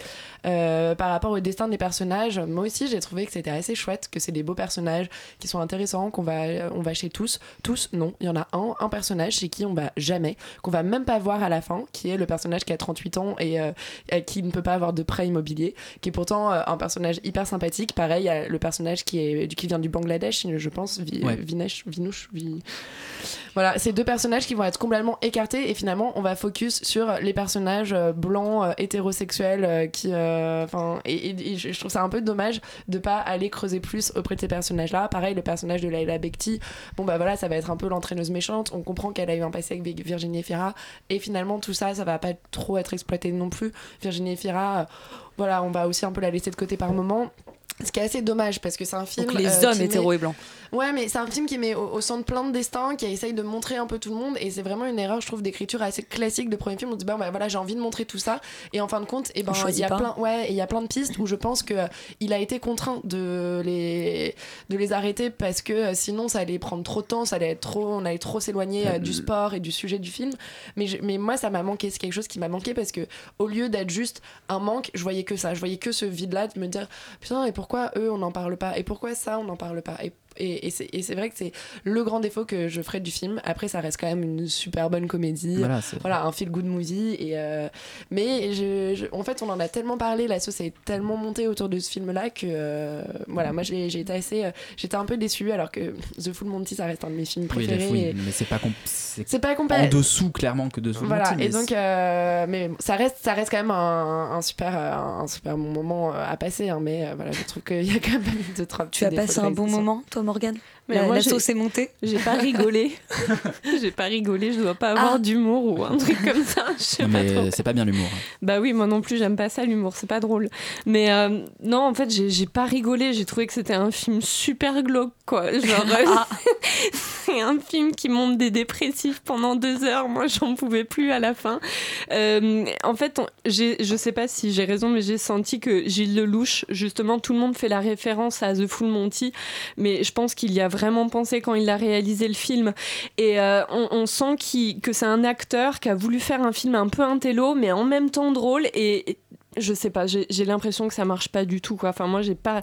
Euh, par rapport au destin des personnages moi aussi j'ai trouvé que c'était assez chouette que c'est des beaux personnages qui sont intéressants qu'on va euh, on va chez tous. Tous non. Il y en a un un personnage chez qui on va jamais qu'on va même pas voir à la fin qui est le personnage qui a 38 ans et euh, euh, qui ne peut pas avoir de prêt immobilier qui est pourtant euh, un personnage hyper sympathique. Pareil il y a le personnage qui est qui vient du Bangladesh je pense Vi- Ouais. Vinesh Vinouch Vi- voilà ces deux personnages qui vont être complètement écartés et finalement on va focus sur les personnages euh, blancs euh, hétérosexuels qui euh, enfin et, et- et je trouve ça un peu dommage de pas aller creuser plus auprès de ces personnages là pareil le personnage de Laila Bekti bon bah voilà ça va être un peu l'entraîneuse méchante. On comprend qu'elle a eu un passé avec Virginie Fira et finalement tout ça ça va pas trop être exploité non plus. Virginie Fira voilà on va aussi un peu la laisser de côté par moment ce qui est assez dommage parce que c'est un film Donc les euh, hommes hétéros met- et blancs. Ouais, mais c'est un film qui met au, au centre plein de destins, qui essaye de montrer un peu tout le monde, et c'est vraiment une erreur, je trouve, d'écriture assez classique de premier film. On dit, bah, bah, voilà, j'ai envie de montrer tout ça, et en fin de compte, et ben, On choisit il y a pas. plein, ouais, il y a plein de pistes où je pense que euh, il a été contraint de les, de les arrêter parce que euh, sinon, ça allait prendre trop de temps, ça allait être trop, on allait trop s'éloigner euh, du sport et du sujet du film. Mais, je- mais moi, ça m'a manqué, c'est quelque chose qui m'a manqué parce que au lieu d'être juste un manque, je voyais que ça, je voyais que ce vide-là, de me dire, putain, et pourquoi eux, on n'en parle pas, et pourquoi ça, on n'en parle pas, et, et c'est et c'est vrai que c'est le grand défaut que je ferais du film. Après, ça reste quand même une super bonne comédie. Voilà, un feel good movie. Et euh, mais je, je- en fait, on en a tellement parlé, la sauce est tellement montée autour de ce film-là que euh, voilà, moi j'ai j'ai été assez, euh, j'étais un peu déçue alors que The Full Monty, ça reste un de mes films préférés. oui, et- mais c'est pas comp- C'est pas en dessous clairement que de Soul voilà, Monty, mais et donc, euh, mais ça reste, ça reste quand même un, un super, un super bon moment à passer. hein, mais voilà, je trouve qu'il y a quand même deux trois. Tu as passé un bon moment, toi, Morgane Mais La, moi, la j'ai- sauce est montée J'ai pas rigolé. j'ai pas rigolé, je dois pas avoir Ah. d'humour ou un truc comme ça. Je sais pas trop. c'est pas bien l'humour. Bah oui, moi non plus, j'aime pas ça l'humour, c'est pas drôle. Mais euh, non, en fait, j'ai j'ai pas rigolé, j'ai trouvé que c'était un film super glauque, quoi. Genre, euh, Ah. c'est un film qui monte des dépressifs pendant deux heures, moi j'en pouvais plus à la fin. Euh, en fait, on- j'ai- je sais pas si j'ai raison, mais j'ai senti que Gilles Lelouch, justement, tout le monde fait la référence à The Full Monty, mais je pense qu'il y a vraiment pensé quand il a réalisé le film. Et euh, on, sent que c'est un acteur qui a voulu faire un film un peu intello, mais en même temps drôle. Et, je sais pas, j'ai l'impression que ça marche pas du tout. Quoi. Enfin, moi, j'ai pas,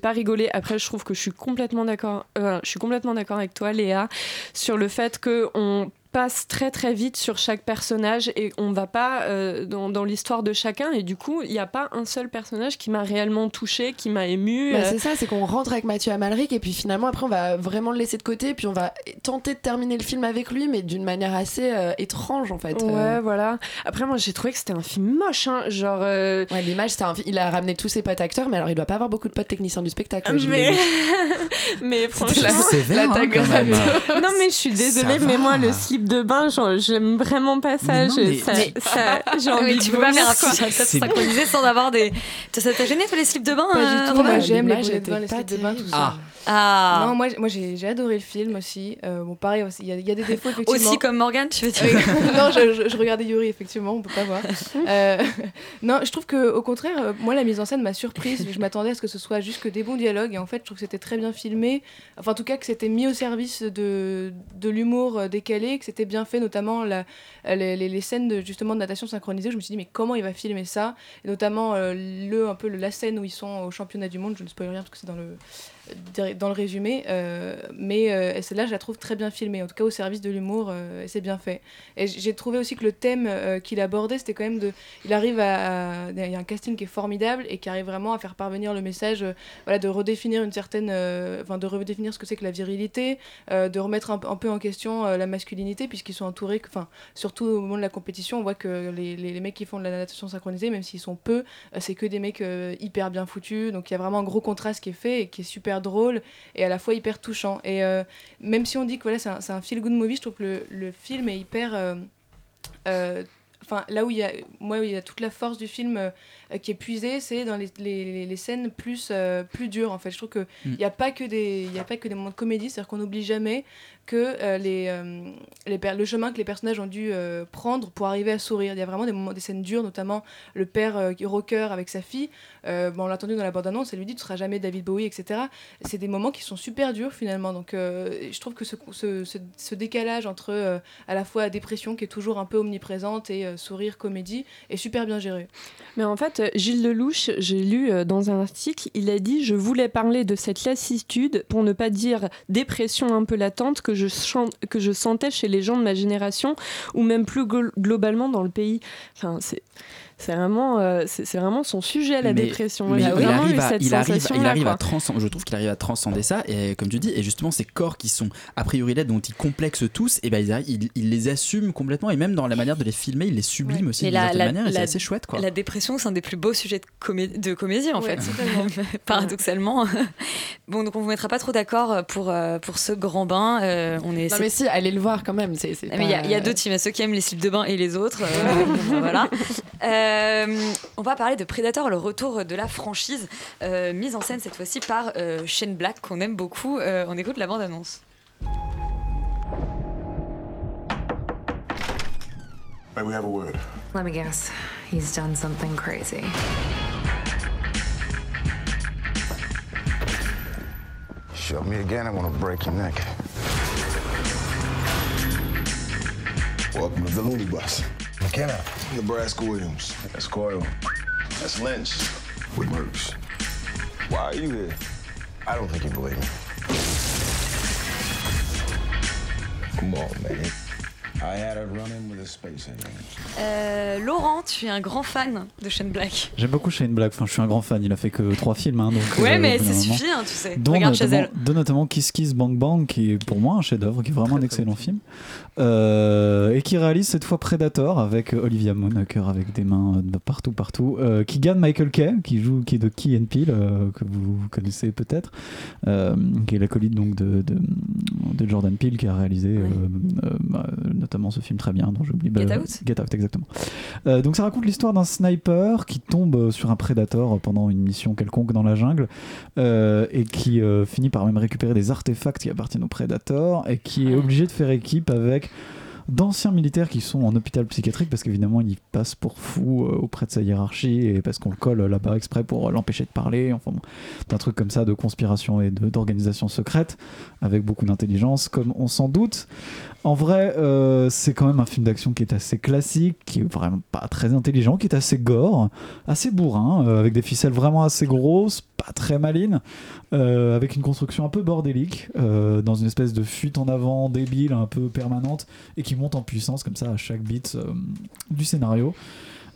pas rigolé. Après, je trouve que je suis complètement d'accord. euh, je suis complètement d'accord avec toi, Léa, sur le fait que on passe très très vite sur chaque personnage et on va pas euh, dans, dans l'histoire de chacun et du coup il n'y a pas un seul personnage qui m'a réellement touché, qui m'a ému. Bah, euh. c'est ça, c'est qu'on rentre avec Mathieu Amalric et puis finalement après on va vraiment le laisser de côté puis on va tenter de terminer le film avec lui mais d'une manière assez euh, étrange en fait. Ouais, Euh, voilà. Après, moi, j'ai trouvé que c'était un film moche, hein. Genre. euh, Ouais, l'image, c'est un il a ramené tous ses potes acteurs, mais alors il doit pas avoir beaucoup de potes techniciens du spectacle. Mais, mais franchement, la- sévère, la hein, tag- quand même. non mais je suis désolée, mais moi le slip de bain, genre, j'aime vraiment pas ça. Mais non, Je- mais- ça, mais- ça- j'ai envie tu de peux pas faire synchronisé sans avoir des. Ça t'a gêné toi les slips de bain Pas euh, du tout, Romain moi j'aime les l'image bonnets de était bain, les pas slips de bain, tout ça. Ah. Non, moi, moi j'ai adoré le film aussi. Euh, bon, pareil, il y, a- il y a des défauts effectivement. Aussi comme Morgane, tu veux dire non, je, je- je regardais Yuri, effectivement, on peut pas voir. Euh, non, je trouve que au contraire, euh, moi, la mise en scène m'a surprise. Je m'attendais à ce que ce soit juste que des bons dialogues, et en fait, je trouve que c'était très bien filmé. Enfin, en tout cas, que c'était mis au service de, de l'humour décalé, que c'était bien fait, notamment la, les, les- les scènes de, justement de natation synchronisée. Je me suis dit, mais comment il va filmer ça? Et notamment euh, le, un peu le- la scène où ils sont au championnat du monde. Je ne spoil rien parce que c'est dans le dans le résumé, euh, mais euh, celle-là, je la trouve très bien filmée, en tout cas au service de l'humour, euh, c'est bien fait. Et j'ai trouvé aussi que le thème euh, qu'il abordait, c'était quand même de. Il arrive à. Il y a un casting qui est formidable et qui arrive vraiment à faire parvenir le message, euh, voilà, de redéfinir une certaine. Enfin, de redéfinir ce que c'est que la virilité, de remettre un, peu en question la masculinité, puisqu'ils sont entourés, enfin, surtout au moment de la compétition, on voit que les, les, mecs qui font de la natation synchronisée, même s'ils sont peu, c'est que des mecs hyper bien foutus. Donc il y a vraiment un gros contraste qui est fait et qui est super drôle et à la fois hyper touchant. Et euh, même si on dit que voilà, c'est un, un feel good movie, je trouve que le, le film est hyper. euh, euh, Enfin, là où il y a, moi, où il y a toute la force du film qui est puisée, c'est dans les, les, les scènes plus, euh, plus dures, en fait. Je trouve qu'il Mm. n'y a pas que des, il y a pas que des moments de comédie, c'est-à-dire qu'on n'oublie jamais que euh, les, euh, les per- le chemin que les personnages ont dû euh, prendre pour arriver à sourire. Il y a vraiment des moments, des scènes dures, notamment le père euh, qui- rocker avec sa fille. Euh, bon, on l'a entendu dans la bande-annonce, elle lui dit tu seras jamais David Bowie, etc. C'est des moments qui sont super durs finalement. Donc, euh, je trouve que ce, ce, ce- ce décalage entre euh, à la fois la dépression qui est toujours un peu omniprésente et euh, sourire, comédie est super bien géré. Mais en fait, Gilles Lelouch, j'ai lu euh, dans un article, il a dit Je voulais parler de cette lassitude, pour ne pas dire dépression un peu latente, que je, que je sentais chez les gens de ma génération, ou même plus glo- globalement dans le pays. Enfin, c'est. C'est vraiment, euh, c'est vraiment son sujet, la Mais- dépression. Mais il arrive à, cette il arrive, il sensation-là, arrive à quoi. transcender, je trouve qu'il arrive à transcender ça, et comme tu dis, et justement ces corps qui sont a priori là, dont ils complexent tous, et ben ils, arrivent- ils, ils les assument complètement, et même dans la manière de les filmer, ils les subliment aussi Et d'une la, certaine la- manière, et c'est assez chouette quoi. La dépression, c'est un des plus beaux sujets de, comé- de comédie en Ouais, fait, paradoxalement. bon, donc on vous mettra pas trop d'accord pour, euh, pour ce grand bain. euh, on est, Non mais si, allez le voir quand même. Ah, mais il y, a- pas- il y a deux teams, il ceux qui aiment les slips de bain et les autres. euh, voilà. Euh, on va parler de Predator, le retour de la franchise, euh, mise en scène cette fois-ci par euh, Shane Black, qu'on aime beaucoup. Euh, on écoute la bande-annonce. May we have a word? Let me guess. He's done something crazy. Shove me again, I want to break your neck. Welcome to the Looney Bus. McKenna. Nebraska Williams. That's Coyle. That's Lynch. With Merckx. Why are you here? I don't think you believe me. Come on, man. Euh, Laurent, tu es un grand fan de Shane Black. J'aime beaucoup Shane Black, enfin, je suis un grand fan, il a fait que trois films. hein, donc, Ouais, euh, mais ça suffit, hein, tu sais. Dont Regarde chez notamment, elle. dont notamment Kiss Kiss Bang Bang, qui est pour moi un chef-d'œuvre, qui est vraiment un excellent film. Euh, et qui réalise cette fois Predator avec Olivia Munn, avec des mains de partout, partout. euh, qui gagne Michael Kay, qui joue, qui est de Key and Peele, euh, que vous connaissez peut-être, euh, qui est l'acolyte donc de, de, de Jordan Peele, qui a réalisé euh, euh, bah, notamment ce film très bien dont j'oublie. Get bah, Out Get Out, exactement. Euh, donc ça raconte l'histoire d'un sniper qui tombe euh, sur un prédateur pendant une mission quelconque dans la jungle euh, et qui euh, finit par même récupérer des artefacts qui appartiennent au prédateur et qui est obligé de faire équipe avec d'anciens militaires qui sont en hôpital psychiatrique parce qu'évidemment il passe pour fou auprès de sa hiérarchie et parce qu'on le colle là-bas exprès pour l'empêcher de parler enfin bon, un truc comme ça de conspiration et d'organisation secrète avec beaucoup d'intelligence comme on s'en doute en vrai euh, c'est quand même un film d'action qui est assez classique qui est vraiment pas très intelligent qui est assez gore assez bourrin euh, avec des ficelles vraiment assez grosses pas très maline, euh, avec une construction un peu bordélique, dans une espèce de fuite en avant débile, un peu permanente, et qui monte en puissance comme ça à chaque euh, du scénario.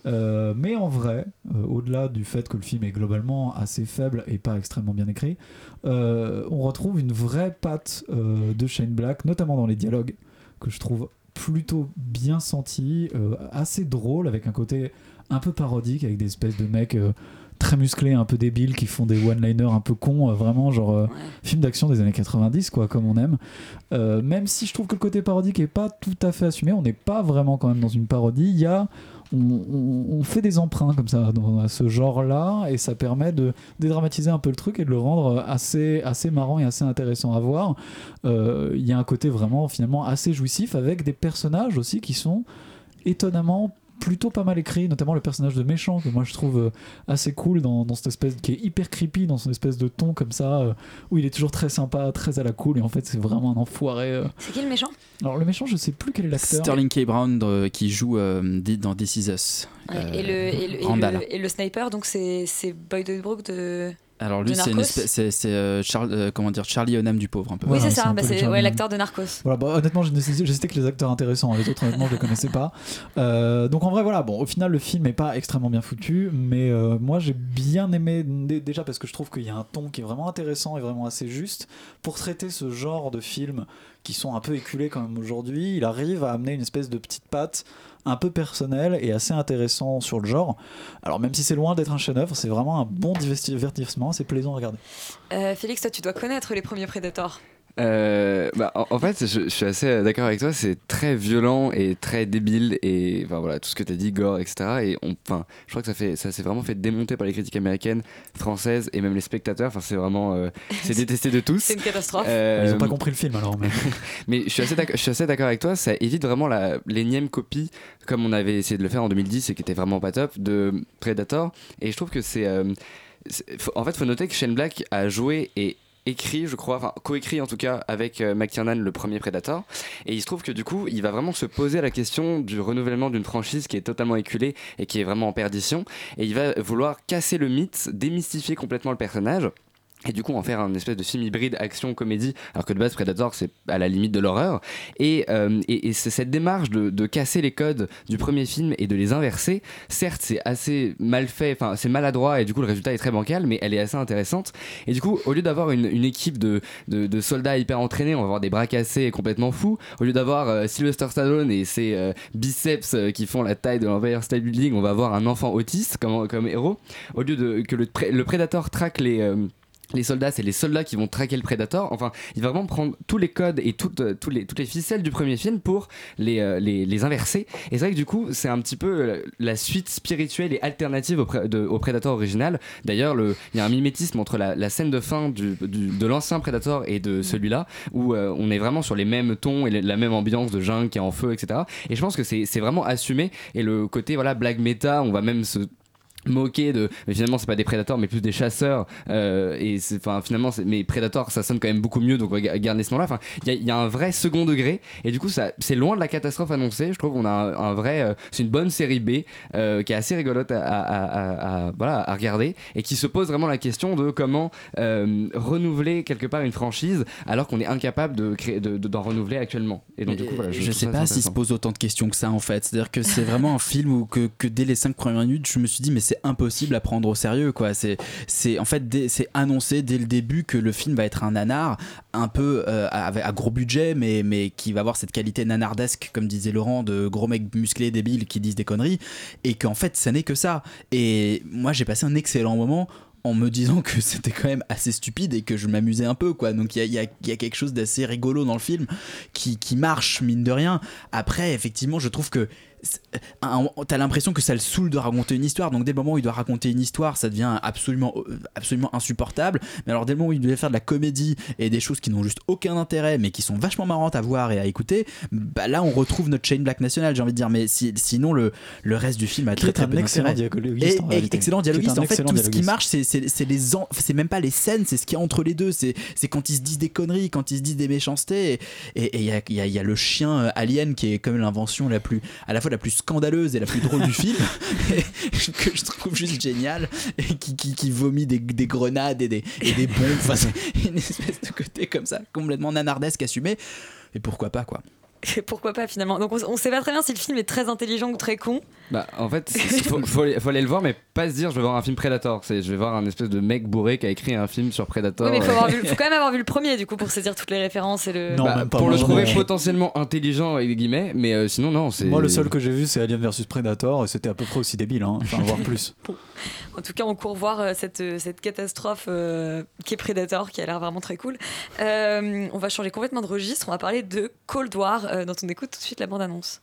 Mais en vrai, au-delà du fait que le film est globalement assez faible et pas extrêmement bien écrit, on retrouve une vraie patte de Shane Black, notamment dans les dialogues, que je trouve plutôt bien sentis, euh, assez drôle, avec un côté un peu parodique, avec des espèces de mecs euh, très musclés, un peu débiles, qui font des one-liners un peu cons, euh, vraiment genre euh, film d'action des années 90, quoi, comme on aime. Euh, même si je trouve que le côté parodique est pas tout à fait assumé, on n'est pas vraiment quand même dans une parodie, il y a on, on- on fait des emprunts comme ça dans à ce genre-là et ça permet de dédramatiser un peu le truc et de le rendre assez, assez marrant et assez intéressant à voir. Euh, Il y a un côté vraiment finalement assez jouissif avec des personnages aussi qui sont étonnamment plutôt pas mal écrits, notamment le personnage de méchant que moi je trouve euh, assez cool dans, dans cette espèce qui est hyper creepy dans son espèce de ton comme ça euh, où il est toujours très sympa, très à la cool et en fait c'est vraiment un enfoiré. euh. C'est qui le méchant? Alors le méchant je sais plus quel est l'acteur. Sterling K. Brown euh, qui joue euh, dit- dans This Is Us. Ouais, Euh, et, le, et, le, et, Randall. le, et le sniper, donc c'est c'est Boyd Holbrook de. Alors lui c'est espèce- euh, Charles- euh, comment dire Charlie Hunnam du pauvre un peu. Oui, c'est c'est ça, bah, c'est ouais, Hunnam. l'acteur de Narcos. Voilà, bah, honnêtement, décidé, j'ai cité que les acteurs intéressants, les autres, honnêtement, je les connaissais pas. Euh, donc en vrai, voilà, bon, au final, le film est pas extrêmement bien foutu, mais euh, moi j'ai bien aimé, dé- déjà parce que je trouve qu'il y a un ton qui est vraiment intéressant et vraiment assez juste pour traiter ce genre de films qui sont un peu éculés quand même aujourd'hui. Il arrive à amener une espèce de petite patte un peu personnelle et assez intéressant sur le genre. Alors même si c'est loin d'être un chef-d'œuvre, c'est vraiment un bon divertissement, c'est plaisant à regarder. Euh, Félix, toi, tu dois connaître les premiers Predators. Euh, bah, en, en fait, je, je suis assez euh, d'accord avec toi. C'est très violent et très débile et enfin voilà tout ce que tu as dit, gore, etc. Et on, enfin, je crois que ça fait, ça s'est vraiment fait démonter par les critiques américaines, françaises et même les spectateurs. Enfin, c'est vraiment, euh, c'est détesté de tous. C'est une catastrophe. Euh, Ils ont pas compris le film alors. Mais... mais je suis assez d'accord, je suis assez d'accord avec toi. Ça évite vraiment la l'énième copie comme on avait essayé de le faire en 2010 et qui était vraiment pas top de Predator. Et je trouve que c'est, euh, en fait, faut noter que Shane Black a joué et écrit, je crois, enfin coécrit en tout cas avec euh, McTiernan le premier Predator. Et il se trouve que du coup, il va vraiment se poser la question du renouvellement d'une franchise qui est totalement éculée et qui est vraiment en perdition. Et il va vouloir casser le mythe, démystifier complètement le personnage. Et du coup, en faire un espèce de film hybride action-comédie, alors que de base, Predator, c'est à la limite de l'horreur. Et, euh, et, c'est cette démarche de, de casser les codes du premier film et de les inverser. Certes, c'est assez mal fait, enfin, c'est maladroit, et du coup, le résultat est très bancal, mais elle est assez intéressante. Et du coup, au lieu d'avoir une, une équipe de, de, de soldats hyper entraînés, on va avoir des bras cassés complètement fous. Au lieu d'avoir euh, Sylvester Stallone et ses euh, biceps euh, qui font la taille de l'Empire State Building, on va avoir un enfant autiste comme, comme héros. Au lieu de que le, le Predator traque les. Les soldats, c'est les soldats qui vont traquer le Predator. Enfin, il va vraiment prendre tous les codes et toutes, euh, les, toutes les ficelles du premier film pour les, euh, les, les inverser. Et c'est vrai que du coup, c'est un petit peu euh, la suite spirituelle et alternative au, Pre- de- au Predator original. D'ailleurs, le- il y a un mimétisme entre la, scène de fin de l'ancien Predator et de celui-là, où on est vraiment sur les mêmes tons et la- même ambiance de jungle qui est en feu, etc. Et je pense que c'est vraiment assumé. Et le côté voilà blague méta, on va même se moquer de mais finalement c'est pas des prédateurs mais plus des chasseurs euh, et c'est enfin finalement c'est- mais prédateurs ça sonne quand même beaucoup mieux donc on va ga- garder ce nom là enfin il y, a- il y a un vrai second degré et du coup ça c'est loin de la catastrophe annoncée. Je trouve qu'on a un, un vrai euh, c'est une bonne série B euh, qui est assez rigolote à, à- à- à- voilà, à regarder et qui se pose vraiment la question de comment renouveler quelque part une franchise alors qu'on est incapable de créer de- de- d'en renouveler actuellement. Et donc du coup voilà, je, trouve sais pas s'il se pose autant de questions que ça en fait. C'est-à-dire que c'est vraiment un film où que, que dès les 5 premières minutes, je me suis dit mais c'est impossible à prendre au sérieux quoi. C'est c'est en fait c'est annoncé dès le début que le film va être un nanar un peu euh, à gros budget mais mais qui va avoir cette qualité nanardesque comme disait Laurent de gros mecs musclés débiles qui disent des conneries et qu'en fait ça n'est que ça. Et moi j'ai passé un excellent moment en me disant que c'était quand même assez stupide et que je m'amusais un peu quoi donc il y a, y a- quelque chose d'assez rigolo dans le film qui, qui marche mine de rien après effectivement je trouve que t'as l'impression que ça le saoule de raconter une histoire. Donc dès le moment où il doit raconter une histoire ça devient absolument euh, absolument insupportable. Mais alors dès le moment où il doit faire de la comédie et des choses qui n'ont juste aucun intérêt mais qui sont vachement marrantes à voir et à écouter bah là on retrouve notre chain black national j'ai envie de dire. Mais si- sinon le, le reste du film a très très un peu excellent dialoguiste, Et- excellent dialoguiste. En fait tout ce qui marche c'est les c'est même pas les scènes c'est ce qu'il y a entre les deux. C'est quand ils se disent des conneries quand ils se disent des méchancetés. Et il y a, y a le chien euh, alien qui est comme l'invention la plus à la fois la plus scandaleuse et la plus drôle du film, que je trouve juste génial, et qui, qui, qui vomit des, des grenades et des, et des bombes. Enfin, une espèce de côté comme ça, complètement nanardesque assumé. Et pourquoi pas, quoi. Et pourquoi pas finalement? Donc on, on sait pas très bien si le film est très intelligent ou très con. Bah, en fait, il faut, faut, aller- faut aller le voir, mais pas se dire je vais voir un film Predator. C'est je vais voir un espèce de mec bourré qui a écrit un film sur Predator. Oui, mais il faut, avoir vu- faut quand même avoir vu le premier du coup pour saisir toutes les références et le. Bah, pour le trouver potentiellement intelligent avec des guillemets, mais euh, sinon non. c'est Moi, le seul que j'ai vu, c'est Alien vs Predator, et c'était à peu près aussi débile, hein. enfin, voire plus. En tout cas, on court voir euh, cette, euh, cette catastrophe euh, qui est Predator, qui a l'air vraiment très cool. Euh, on va changer complètement de registre. On va parler de Cold War, euh, dont on écoute tout de suite la bande-annonce.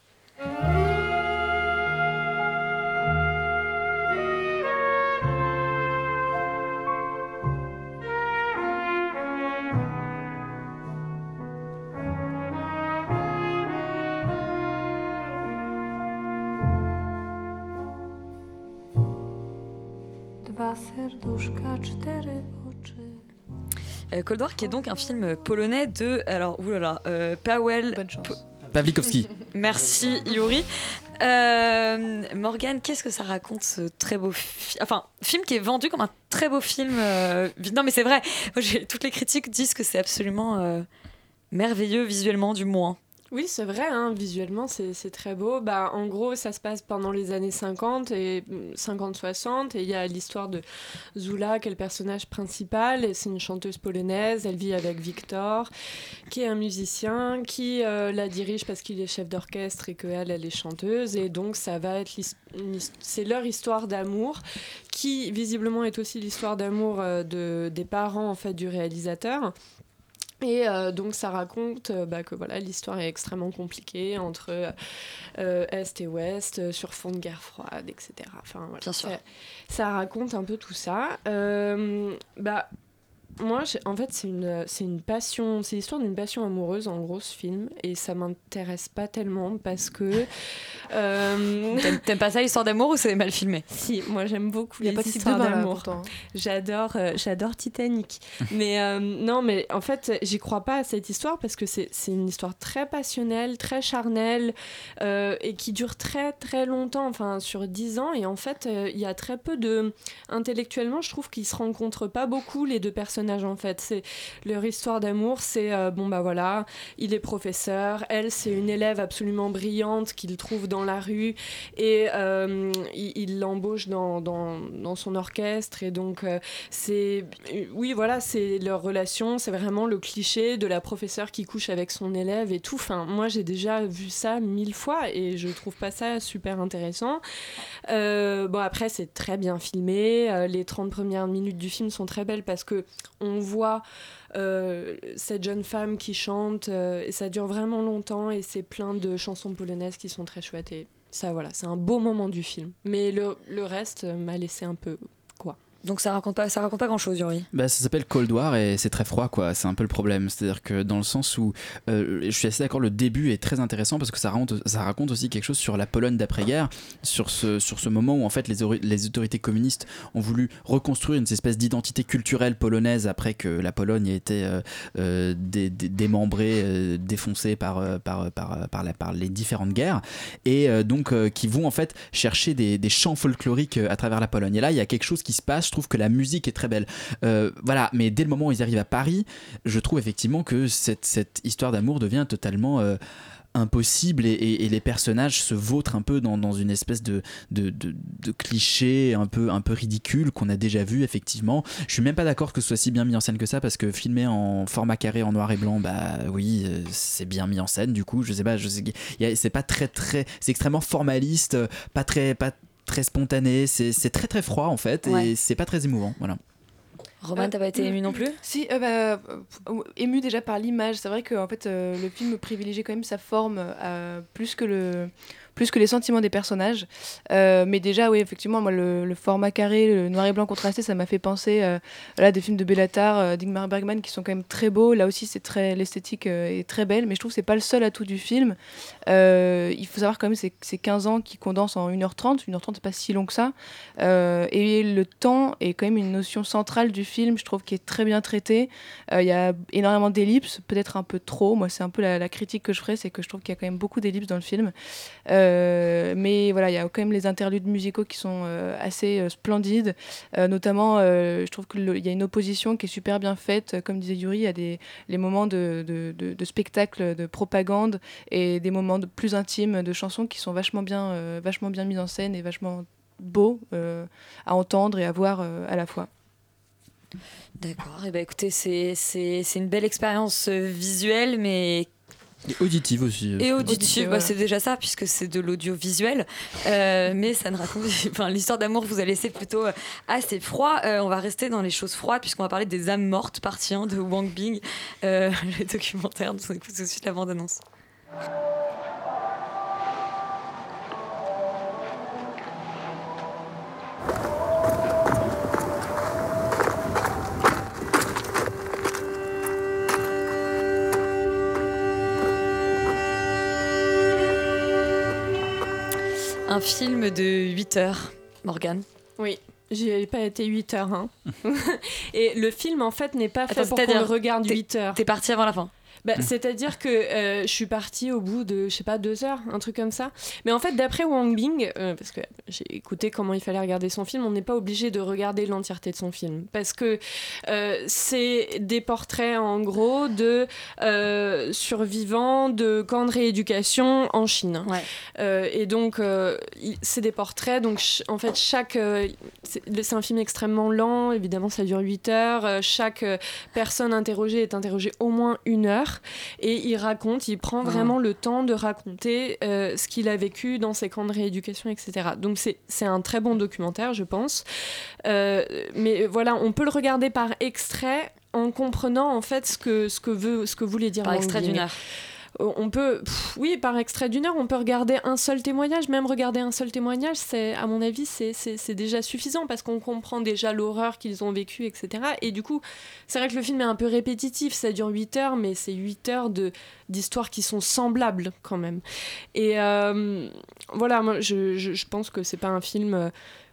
Euh, Cold War, qui est donc un film polonais de. Alors, oulala, euh, Paweł. Pawlikowski. Merci Yuri. Euh, Morgane, qu'est-ce que ça raconte ce très beau film Enfin, film qui est vendu comme un très beau film. euh, Non, mais c'est vrai. Toutes les critiques disent que c'est absolument euh, merveilleux visuellement, du moins. Oui, c'est vrai, hein, visuellement, c'est très beau. Bah, en gros, ça se passe pendant les années 50 et 50-60, et il y a l'histoire de Zula, qui est le personnage principal, c'est une chanteuse polonaise, elle vit avec Victor, qui est un musicien, qui euh, la dirige parce qu'il est chef d'orchestre et qu'elle, elle est chanteuse, et donc ça va être c'est leur histoire d'amour, qui visiblement est aussi l'histoire d'amour euh, de, des parents, en fait, du réalisateur. Et euh, donc ça raconte euh, bah, que voilà l'histoire est extrêmement compliquée entre euh, Est et Ouest, sur fond de guerre froide, etc. Enfin, voilà. Bien sûr. Ça, ça raconte un peu tout ça. Bah, moi, en fait, c'est une, c'est une passion, c'est l'histoire d'une passion amoureuse, en gros, ce film, et ça m'intéresse pas tellement parce que. euh, T'aimes- T'aimes pas ça, l'histoire d'amour, ou c'est mal filmé? Si, moi j'aime beaucoup Il y a les pas de type histoires bain, là, d'amour. pourtant. J'adore, euh, j'adore Titanic. mais euh, non, mais en fait, j'y crois pas à cette histoire parce que c'est c'est une histoire très passionnelle, très charnelle euh, et qui dure très très longtemps, enfin sur 10 ans. Et en fait, euh, il y a très peu de. Intellectuellement, je trouve qu'ils se rencontrent pas beaucoup, les deux personnages en fait. C'est leur histoire d'amour, c'est euh, bon bah voilà, il est professeur, elle c'est une élève absolument brillante qu'il trouve dans la rue et euh, il l'embauche dans, dans, son orchestre et donc euh, c'est oui voilà c'est leur relation c'est vraiment le cliché de la professeure qui couche avec son élève et tout enfin moi j'ai déjà vu ça mille fois et je trouve pas ça super intéressant bon après c'est très bien filmé les 30 premières minutes du film sont très belles parce que on voit euh, cette jeune femme qui chante euh, et ça dure vraiment longtemps et c'est plein de chansons polonaises qui sont très chouettes et ça voilà c'est un beau moment du film. Mais le, reste m'a laissé un peu quoi Donc ça raconte pas, ça raconte pas grand chose, Yuri. Bah, ça s'appelle Cold War et c'est très froid, quoi. C'est un peu le problème. C'est-à-dire que dans le sens où euh, je suis assez d'accord, le début est très intéressant parce que ça raconte, ça raconte aussi quelque chose sur la Pologne d'après-guerre, sur ce, sur ce moment où en fait les, ori- les autorités communistes ont voulu reconstruire une espèce d'identité culturelle polonaise après que la Pologne ait été euh, euh, dé- dé- démembrée, défoncée par, par, par, par, les différentes guerres et donc qui vont en fait chercher des, des chants folkloriques à travers la Pologne. Et là, il y a quelque chose qui se passe. Je trouve que la musique est très belle. Euh, voilà, mais dès le moment où ils arrivent à Paris, je trouve effectivement que cette, histoire d'amour devient totalement euh, impossible et, les personnages se vautrent un peu dans, une espèce de, cliché un peu, ridicule qu'on a déjà vu effectivement. Je suis même pas d'accord que ce soit si bien mis en scène que ça parce que filmé en format carré en noir et blanc, bah oui, euh, c'est bien mis en scène du coup. Je sais pas, c'est pas très très, c'est extrêmement formaliste, pas très pas très spontané, c'est très très froid en fait et c'est pas très émouvant. Voilà. Roman, t'as pas été ému non plus? Si, euh, bah, euh, ému déjà par l'image. C'est vrai que en fait, euh, le film privilégie quand même sa forme euh, plus que le plus que les sentiments des personnages. Euh, mais déjà, oui, effectivement, moi, le, format carré, le noir et blanc contrasté, ça m'a fait penser euh, à des films de Bellatar, euh, d'Ingmar Bergman, qui sont quand même très beaux. Là aussi, c'est très l'esthétique euh, est très belle, mais je trouve que c'est pas le seul atout du film. Euh, il faut savoir quand même c'est c'est 15 ans qui condensent en 1h30. 1h30, c'est pas si long que ça. Et le temps est quand même une notion centrale du film, je trouve, qui est très bien traitée. Il y a énormément d'ellipses, peut-être un peu trop. Moi, c'est un peu la, critique que je ferais, c'est que je trouve qu'il y a quand même beaucoup d'ellipses dans le film. Mais voilà, il y a quand même les interludes musicaux qui sont euh, assez euh, splendides. Euh, notamment, euh, je trouve qu'il y a une opposition qui est super bien faite. Comme disait Yuri, il y a des, les moments de, de, spectacle, de propagande et des moments de, plus intimes de chansons qui sont vachement bien, euh, vachement bien mises en scène et vachement beaux euh, à entendre et à voir euh, à la fois. D'accord. Et ben écoutez, c'est une belle expérience euh, visuelle, mais Et auditive aussi. Et auditive, bah, ouais. c'est déjà ça, puisque c'est de l'audiovisuel. Euh, mais ça ne raconte. Enfin, l'histoire d'amour vous a laissé plutôt euh, assez froid. Euh, on va rester dans les choses froides, puisqu'on va parler des âmes mortes, partie 1 de Wang Bing, euh, le documentaire. Nous on écoute tout de suite la bande-annonce. Un film de 8 heures, Morgane. Oui, j'ai pas été 8 heures. hein. Et le film, en fait, n'est pas fait Attends, pour qu'on le regarde t'es- 8 heures. T'es parti avant la fin? Bah, C'est-à-dire que euh, je suis partie au bout de, je sais pas, deux heures, un truc comme ça. Mais en fait, d'après Wang Bing, euh, parce que j'ai écouté comment il fallait regarder son film, on n'est pas obligé de regarder l'entièreté de son film. Parce que euh, c'est des portraits, en gros, de survivants de camps de rééducation en Chine. Et donc, c'est des portraits. Donc, en fait, chaque. c'est un film extrêmement lent, évidemment, ça dure 8 heures. Chaque personne interrogée est interrogée au moins une heure. Et il raconte, il prend vraiment le temps de raconter euh, ce qu'il a vécu dans ces camps de rééducation, etc. Donc, c'est un très bon documentaire, je pense. Euh, mais voilà, on peut le regarder par extrait en comprenant en fait ce que, ce que, veut, ce que voulait dire Par extrait d'une heure. Euh, On peut, oui, par extrait d'une heure, on peut regarder un seul témoignage. Même regarder un seul témoignage, c'est, à mon avis, c'est, déjà suffisant parce qu'on comprend déjà l'horreur qu'ils ont vécue, etc. Et du coup, c'est vrai que le film est un peu répétitif. Ça dure 8 heures, mais c'est 8 heures de, d'histoires qui sont semblables quand même. Et euh, voilà, moi, je pense que c'est pas un film. euh,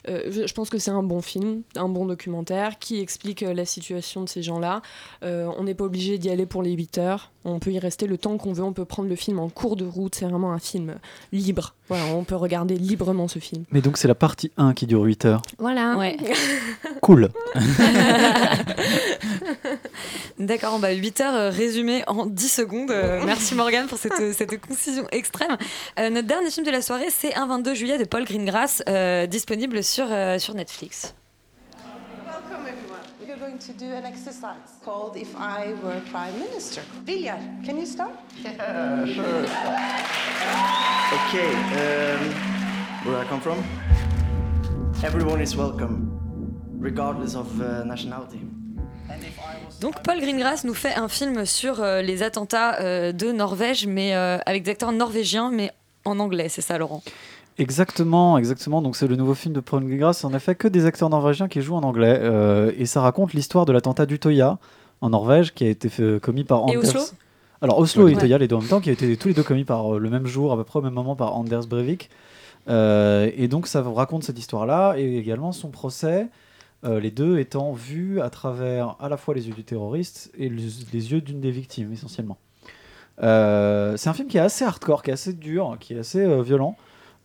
euh, je je pense que c'est un bon film, un bon documentaire qui explique euh, la situation de ces gens-là. Euh, on n'est pas obligé d'y aller pour les 8 heures. On peut y rester le temps qu'on veut. On peut prendre le film en cours de route. C'est vraiment un film libre. Voilà, on peut regarder librement ce film. Mais donc c'est la partie 1 qui dure 8 heures. Voilà. Ouais. Cool. D'accord, bah 8 heures euh, résumées en 10 secondes. Euh, merci Morgane pour cette, cette concision extrême. Euh, notre dernier film de la soirée, c'est Un 22 juillet de Paul Greengrass, euh, disponible sur, euh, sur Netflix. Welcome, everyone. We're going to do an exercise called If I Were Prime Minister. Vilja, can you start? Yeah, sure. Okay, um, where I come from? Everyone is welcome, regardless of uh, nationality. Donc Paul Greengrass nous fait un film sur euh, les attentats euh, de Norvège, mais euh, avec des acteurs norvégiens, mais en anglais, c'est ça Laurent? Exactement, exactement. Donc c'est le nouveau film de Paul Greengrass. En effet, que des acteurs norvégiens qui jouent en anglais. Euh, et ça raconte l'histoire de l'attentat d'Utoya en Norvège qui a été fait- commis par Et Anders. Oslo? Alors Oslo Ouais. et Utoya, les deux en même temps, qui a été tous les deux commis par euh, le même jour, à peu près au même moment par Anders Breivik. Euh, et donc ça raconte cette histoire-là et également son procès. Euh, les deux étant vus à travers à la fois les yeux du terroriste et le- les yeux d'une des victimes essentiellement. Euh, c'est un film qui est assez hardcore, qui est assez dur, qui est assez euh, violent.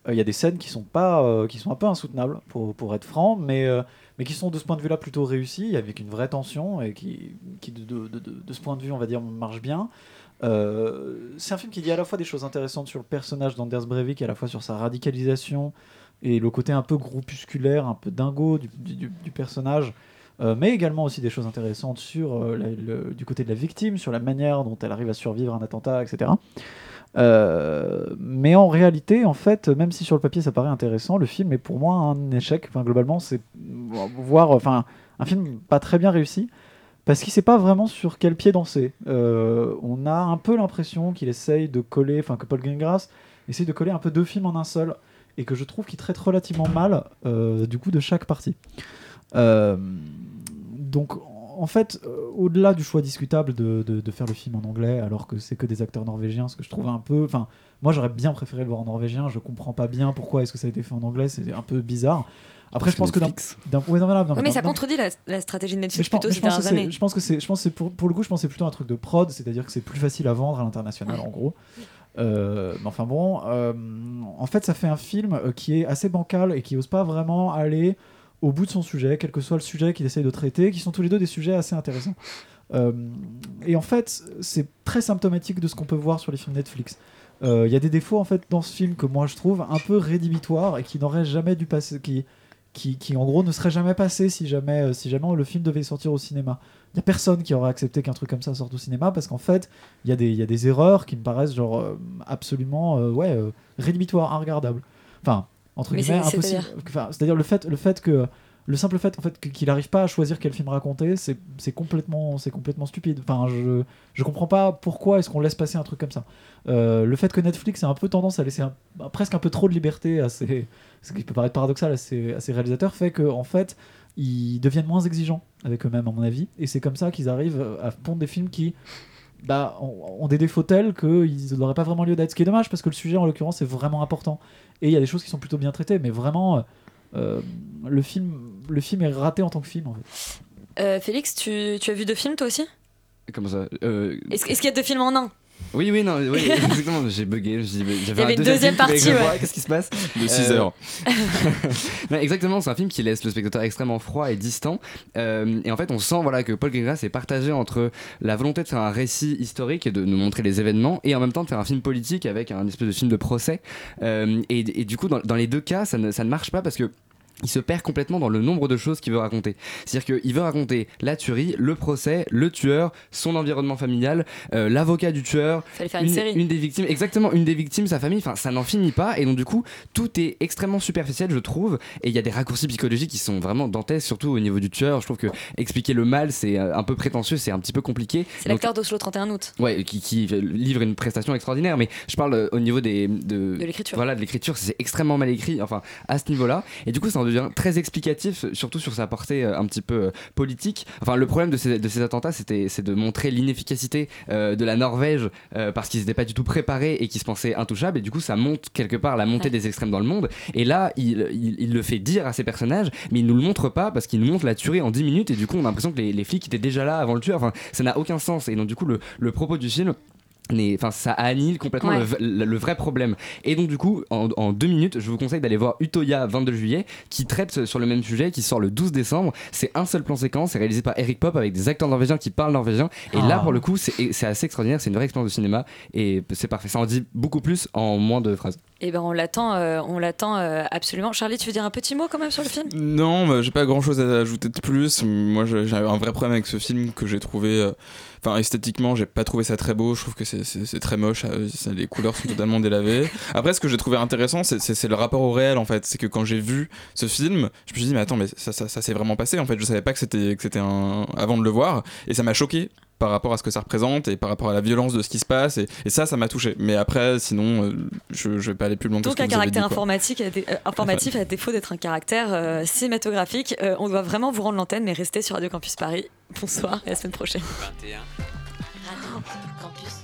Il y a des scènes qui sont pas, qui sont un peu insoutenables pour, pour être franc, mais mais qui sont de ce point de vue-là plutôt réussies, avec une vraie tension et qui, qui de, de- de- ce point de vue, on va dire, marche bien. C'est un film qui dit à la fois des choses intéressantes sur le personnage d'Anders Breivik, à la fois sur sa radicalisation et le côté un peu groupusculaire, un peu dingo du, personnage, euh, mais également aussi des choses intéressantes sur euh, du côté de la victime, sur la manière dont elle arrive à survivre à un attentat, etc. Euh, mais en réalité, en fait, même si sur le papier ça paraît intéressant, le film est pour moi un échec. Enfin, globalement, c'est voir, enfin, un film pas très bien réussi parce qu'il sait pas vraiment sur quel pied danser. On a un peu l'impression qu'il essaye de coller, enfin que Paul Greengrass essaye de coller un peu deux films en un seul et que je trouve qu'il traite relativement mal euh, du coup de chaque partie. Euh, donc en fait, euh, au-delà du choix discutable de, de- de faire le film en anglais alors que c'est que des acteurs norvégiens, ce que je trouve un peu, enfin moi j'aurais bien préféré le voir en norvégien. Je comprends pas bien pourquoi est-ce que ça a été fait en anglais, c'est un peu bizarre. Après, je pense que d'un ouais, Ouais, mais ça contredit la, la stratégie de Netflix je pense, plutôt ces dernières c'est- années. je pense que c'est, je pense que c'est pour, pour le coup, je pense que c'est plutôt un truc de prod, c'est-à-dire que c'est plus facile à vendre à l'international, en gros. Euh, mais enfin bon, euh, en fait, ça fait un film euh, qui est assez bancal et qui n'ose pas vraiment aller au bout de son sujet, quel que soit le sujet qu'il essaye de traiter, qui sont tous les deux des sujets assez intéressants. Et en fait, c'est très symptomatique de ce qu'on peut voir sur les films Netflix. Il y a des défauts en fait dans ce film que moi je trouve un peu rédhibitoires et qui n'auraient jamais dû passer, qui, qui en gros ne seraient jamais passés si jamais, euh, si jamais le film devait sortir au cinéma. Il y a personne qui aurait accepté qu'un truc comme ça sorte au cinéma parce qu'en fait, il y, a des- il y a des erreurs qui me paraissent genre euh, absolument euh, ouais, rédhibitoires, inregardables. Enfin, entre guillemets, impossible. c'est-à-dire Enfin, C'est-à-dire le fait, le fait que le simple fait en fait qu'il n'arrive pas à choisir quel film raconter, c'est complètement, stupide. Enfin, je je comprends pas pourquoi est-ce qu'on laisse passer un truc comme ça. Euh, le fait que Netflix a un peu tendance à laisser presque un peu trop de liberté à ses, ce qui peut paraître paradoxal à ses, réalisateurs, fait que en fait ils deviennent moins exigeants avec eux-mêmes à mon avis, et c'est comme ça qu'ils arrivent à pondre des films qui bah, ont, ont des défauts tels qu'ils n'auraient pas vraiment lieu d'être. Ce qui est dommage parce que le sujet en l'occurrence est vraiment important et il y a des choses qui sont plutôt bien traitées, mais vraiment euh, le film, le film est raté en tant que film en fait. Euh, Félix, tu, tu as vu deux films toi aussi? Comment ça? Euh, Est-ce est-ce qu'il y a deux films en un? Oui, oui, non, oui, exactement. J'ai bugué. J'avais une deuxième, partie, ouais. vois, Qu'est-ce qui se passe De six heures. Non, exactement, c'est un film qui laisse le spectateur extrêmement froid et distant. Euh, et en fait, on sent voilà, que Paul Greengrass est partagé entre la volonté de faire un récit historique et de nous montrer les événements, et en même temps de faire un film politique avec un espèce de film de procès. Euh, et, et du coup, dans, dans les deux cas, ça ne, ça ne marche pas parce que il se perd complètement dans le nombre de choses qu'il veut raconter. C'est-à-dire qu'il veut raconter la tuerie, le procès, le tueur, son environnement familial, euh, l'avocat du tueur, une série. une des victimes, exactement, une des victimes, sa famille, enfin ça n'en finit pas. Et donc du coup, tout est extrêmement superficiel, je trouve. Et il y a des raccourcis psychologiques qui sont vraiment dantesques, surtout au niveau du tueur. Je trouve que expliquer le mal, c'est euh, un peu prétentieux, c'est un petit peu compliqué. C'est l'acteur d'Oslo 31 août. Ouais, qui, qui livre une prestation extraordinaire, mais je parle euh, au niveau des, de, De l'écriture. Voilà, de l'écriture, c'est extrêmement mal écrit, enfin, à ce niveau-là. Et du coup, ça en devient très explicatif, surtout sur sa portée euh, un petit peu euh, politique. Enfin, le problème de ces, de ces attentats, c'était, c'est de montrer l'inefficacité euh, de la Norvège parce qu'ils n'étaient pas du tout préparés et qu'ils se pensaient intouchables. Et du coup, ça montre quelque part la montée des extrêmes dans le monde. Et là, il, il, il le fait dire à ses personnages, mais il nous le montre pas parce qu'il nous montre la tuerie en 10 minutes. Et du coup, on a l'impression que les, les flics étaient déjà là avant le tueur. Enfin, ça n'a aucun sens. Et donc, du coup, le, le propos du film Enfin, ça annihile complètement Ouais. le, v- le- le vrai problème. Et donc, du coup, en, en deux minutes, je vous conseille d'aller voir Utoya 22 juillet, qui traite sur le même sujet, qui sort le 12 décembre. C'est un seul plan séquence, c'est réalisé par Eric Pop avec des acteurs norvégiens qui parlent norvégien. Et là, Ah. pour le coup, c'est assez extraordinaire, c'est une vraie expérience de cinéma et c'est parfait. Ça en dit beaucoup plus en moins de phrases. Et ben on l'attend, euh, on l'attend euh, absolument. Charlie, tu veux dire un petit mot quand même sur le film? Non, bah, j'ai pas grand chose à ajouter de plus. Moi, j'ai un vrai problème avec ce film que j'ai trouvé. euh, Enfin, esthétiquement, j'ai pas trouvé ça très beau. Je trouve que c'est- c'est très moche. euh, les couleurs sont totalement délavées. Après, ce que j'ai trouvé intéressant, c'est- le rapport au réel en fait. C'est que quand j'ai vu ce film, je me suis dit, mais attends, mais ça, ça, ça s'est vraiment passé en fait. Je savais pas que c'était que c'était un. avant de le voir. Et ça m'a choqué par rapport à ce que ça représente et par rapport à la violence de ce qui se passe. Et, et ça, ça m'a touché. Mais après, sinon, euh, je, je vais pas aller plus loin Donc que un caractère dit, informatique, à dé- euh, informatif à défaut d'être un caractère euh, cinématographique. Euh, on doit vraiment vous rendre l'antenne, mais restez sur Radio Campus Paris. Bonsoir et à la semaine prochaine. Radio Campus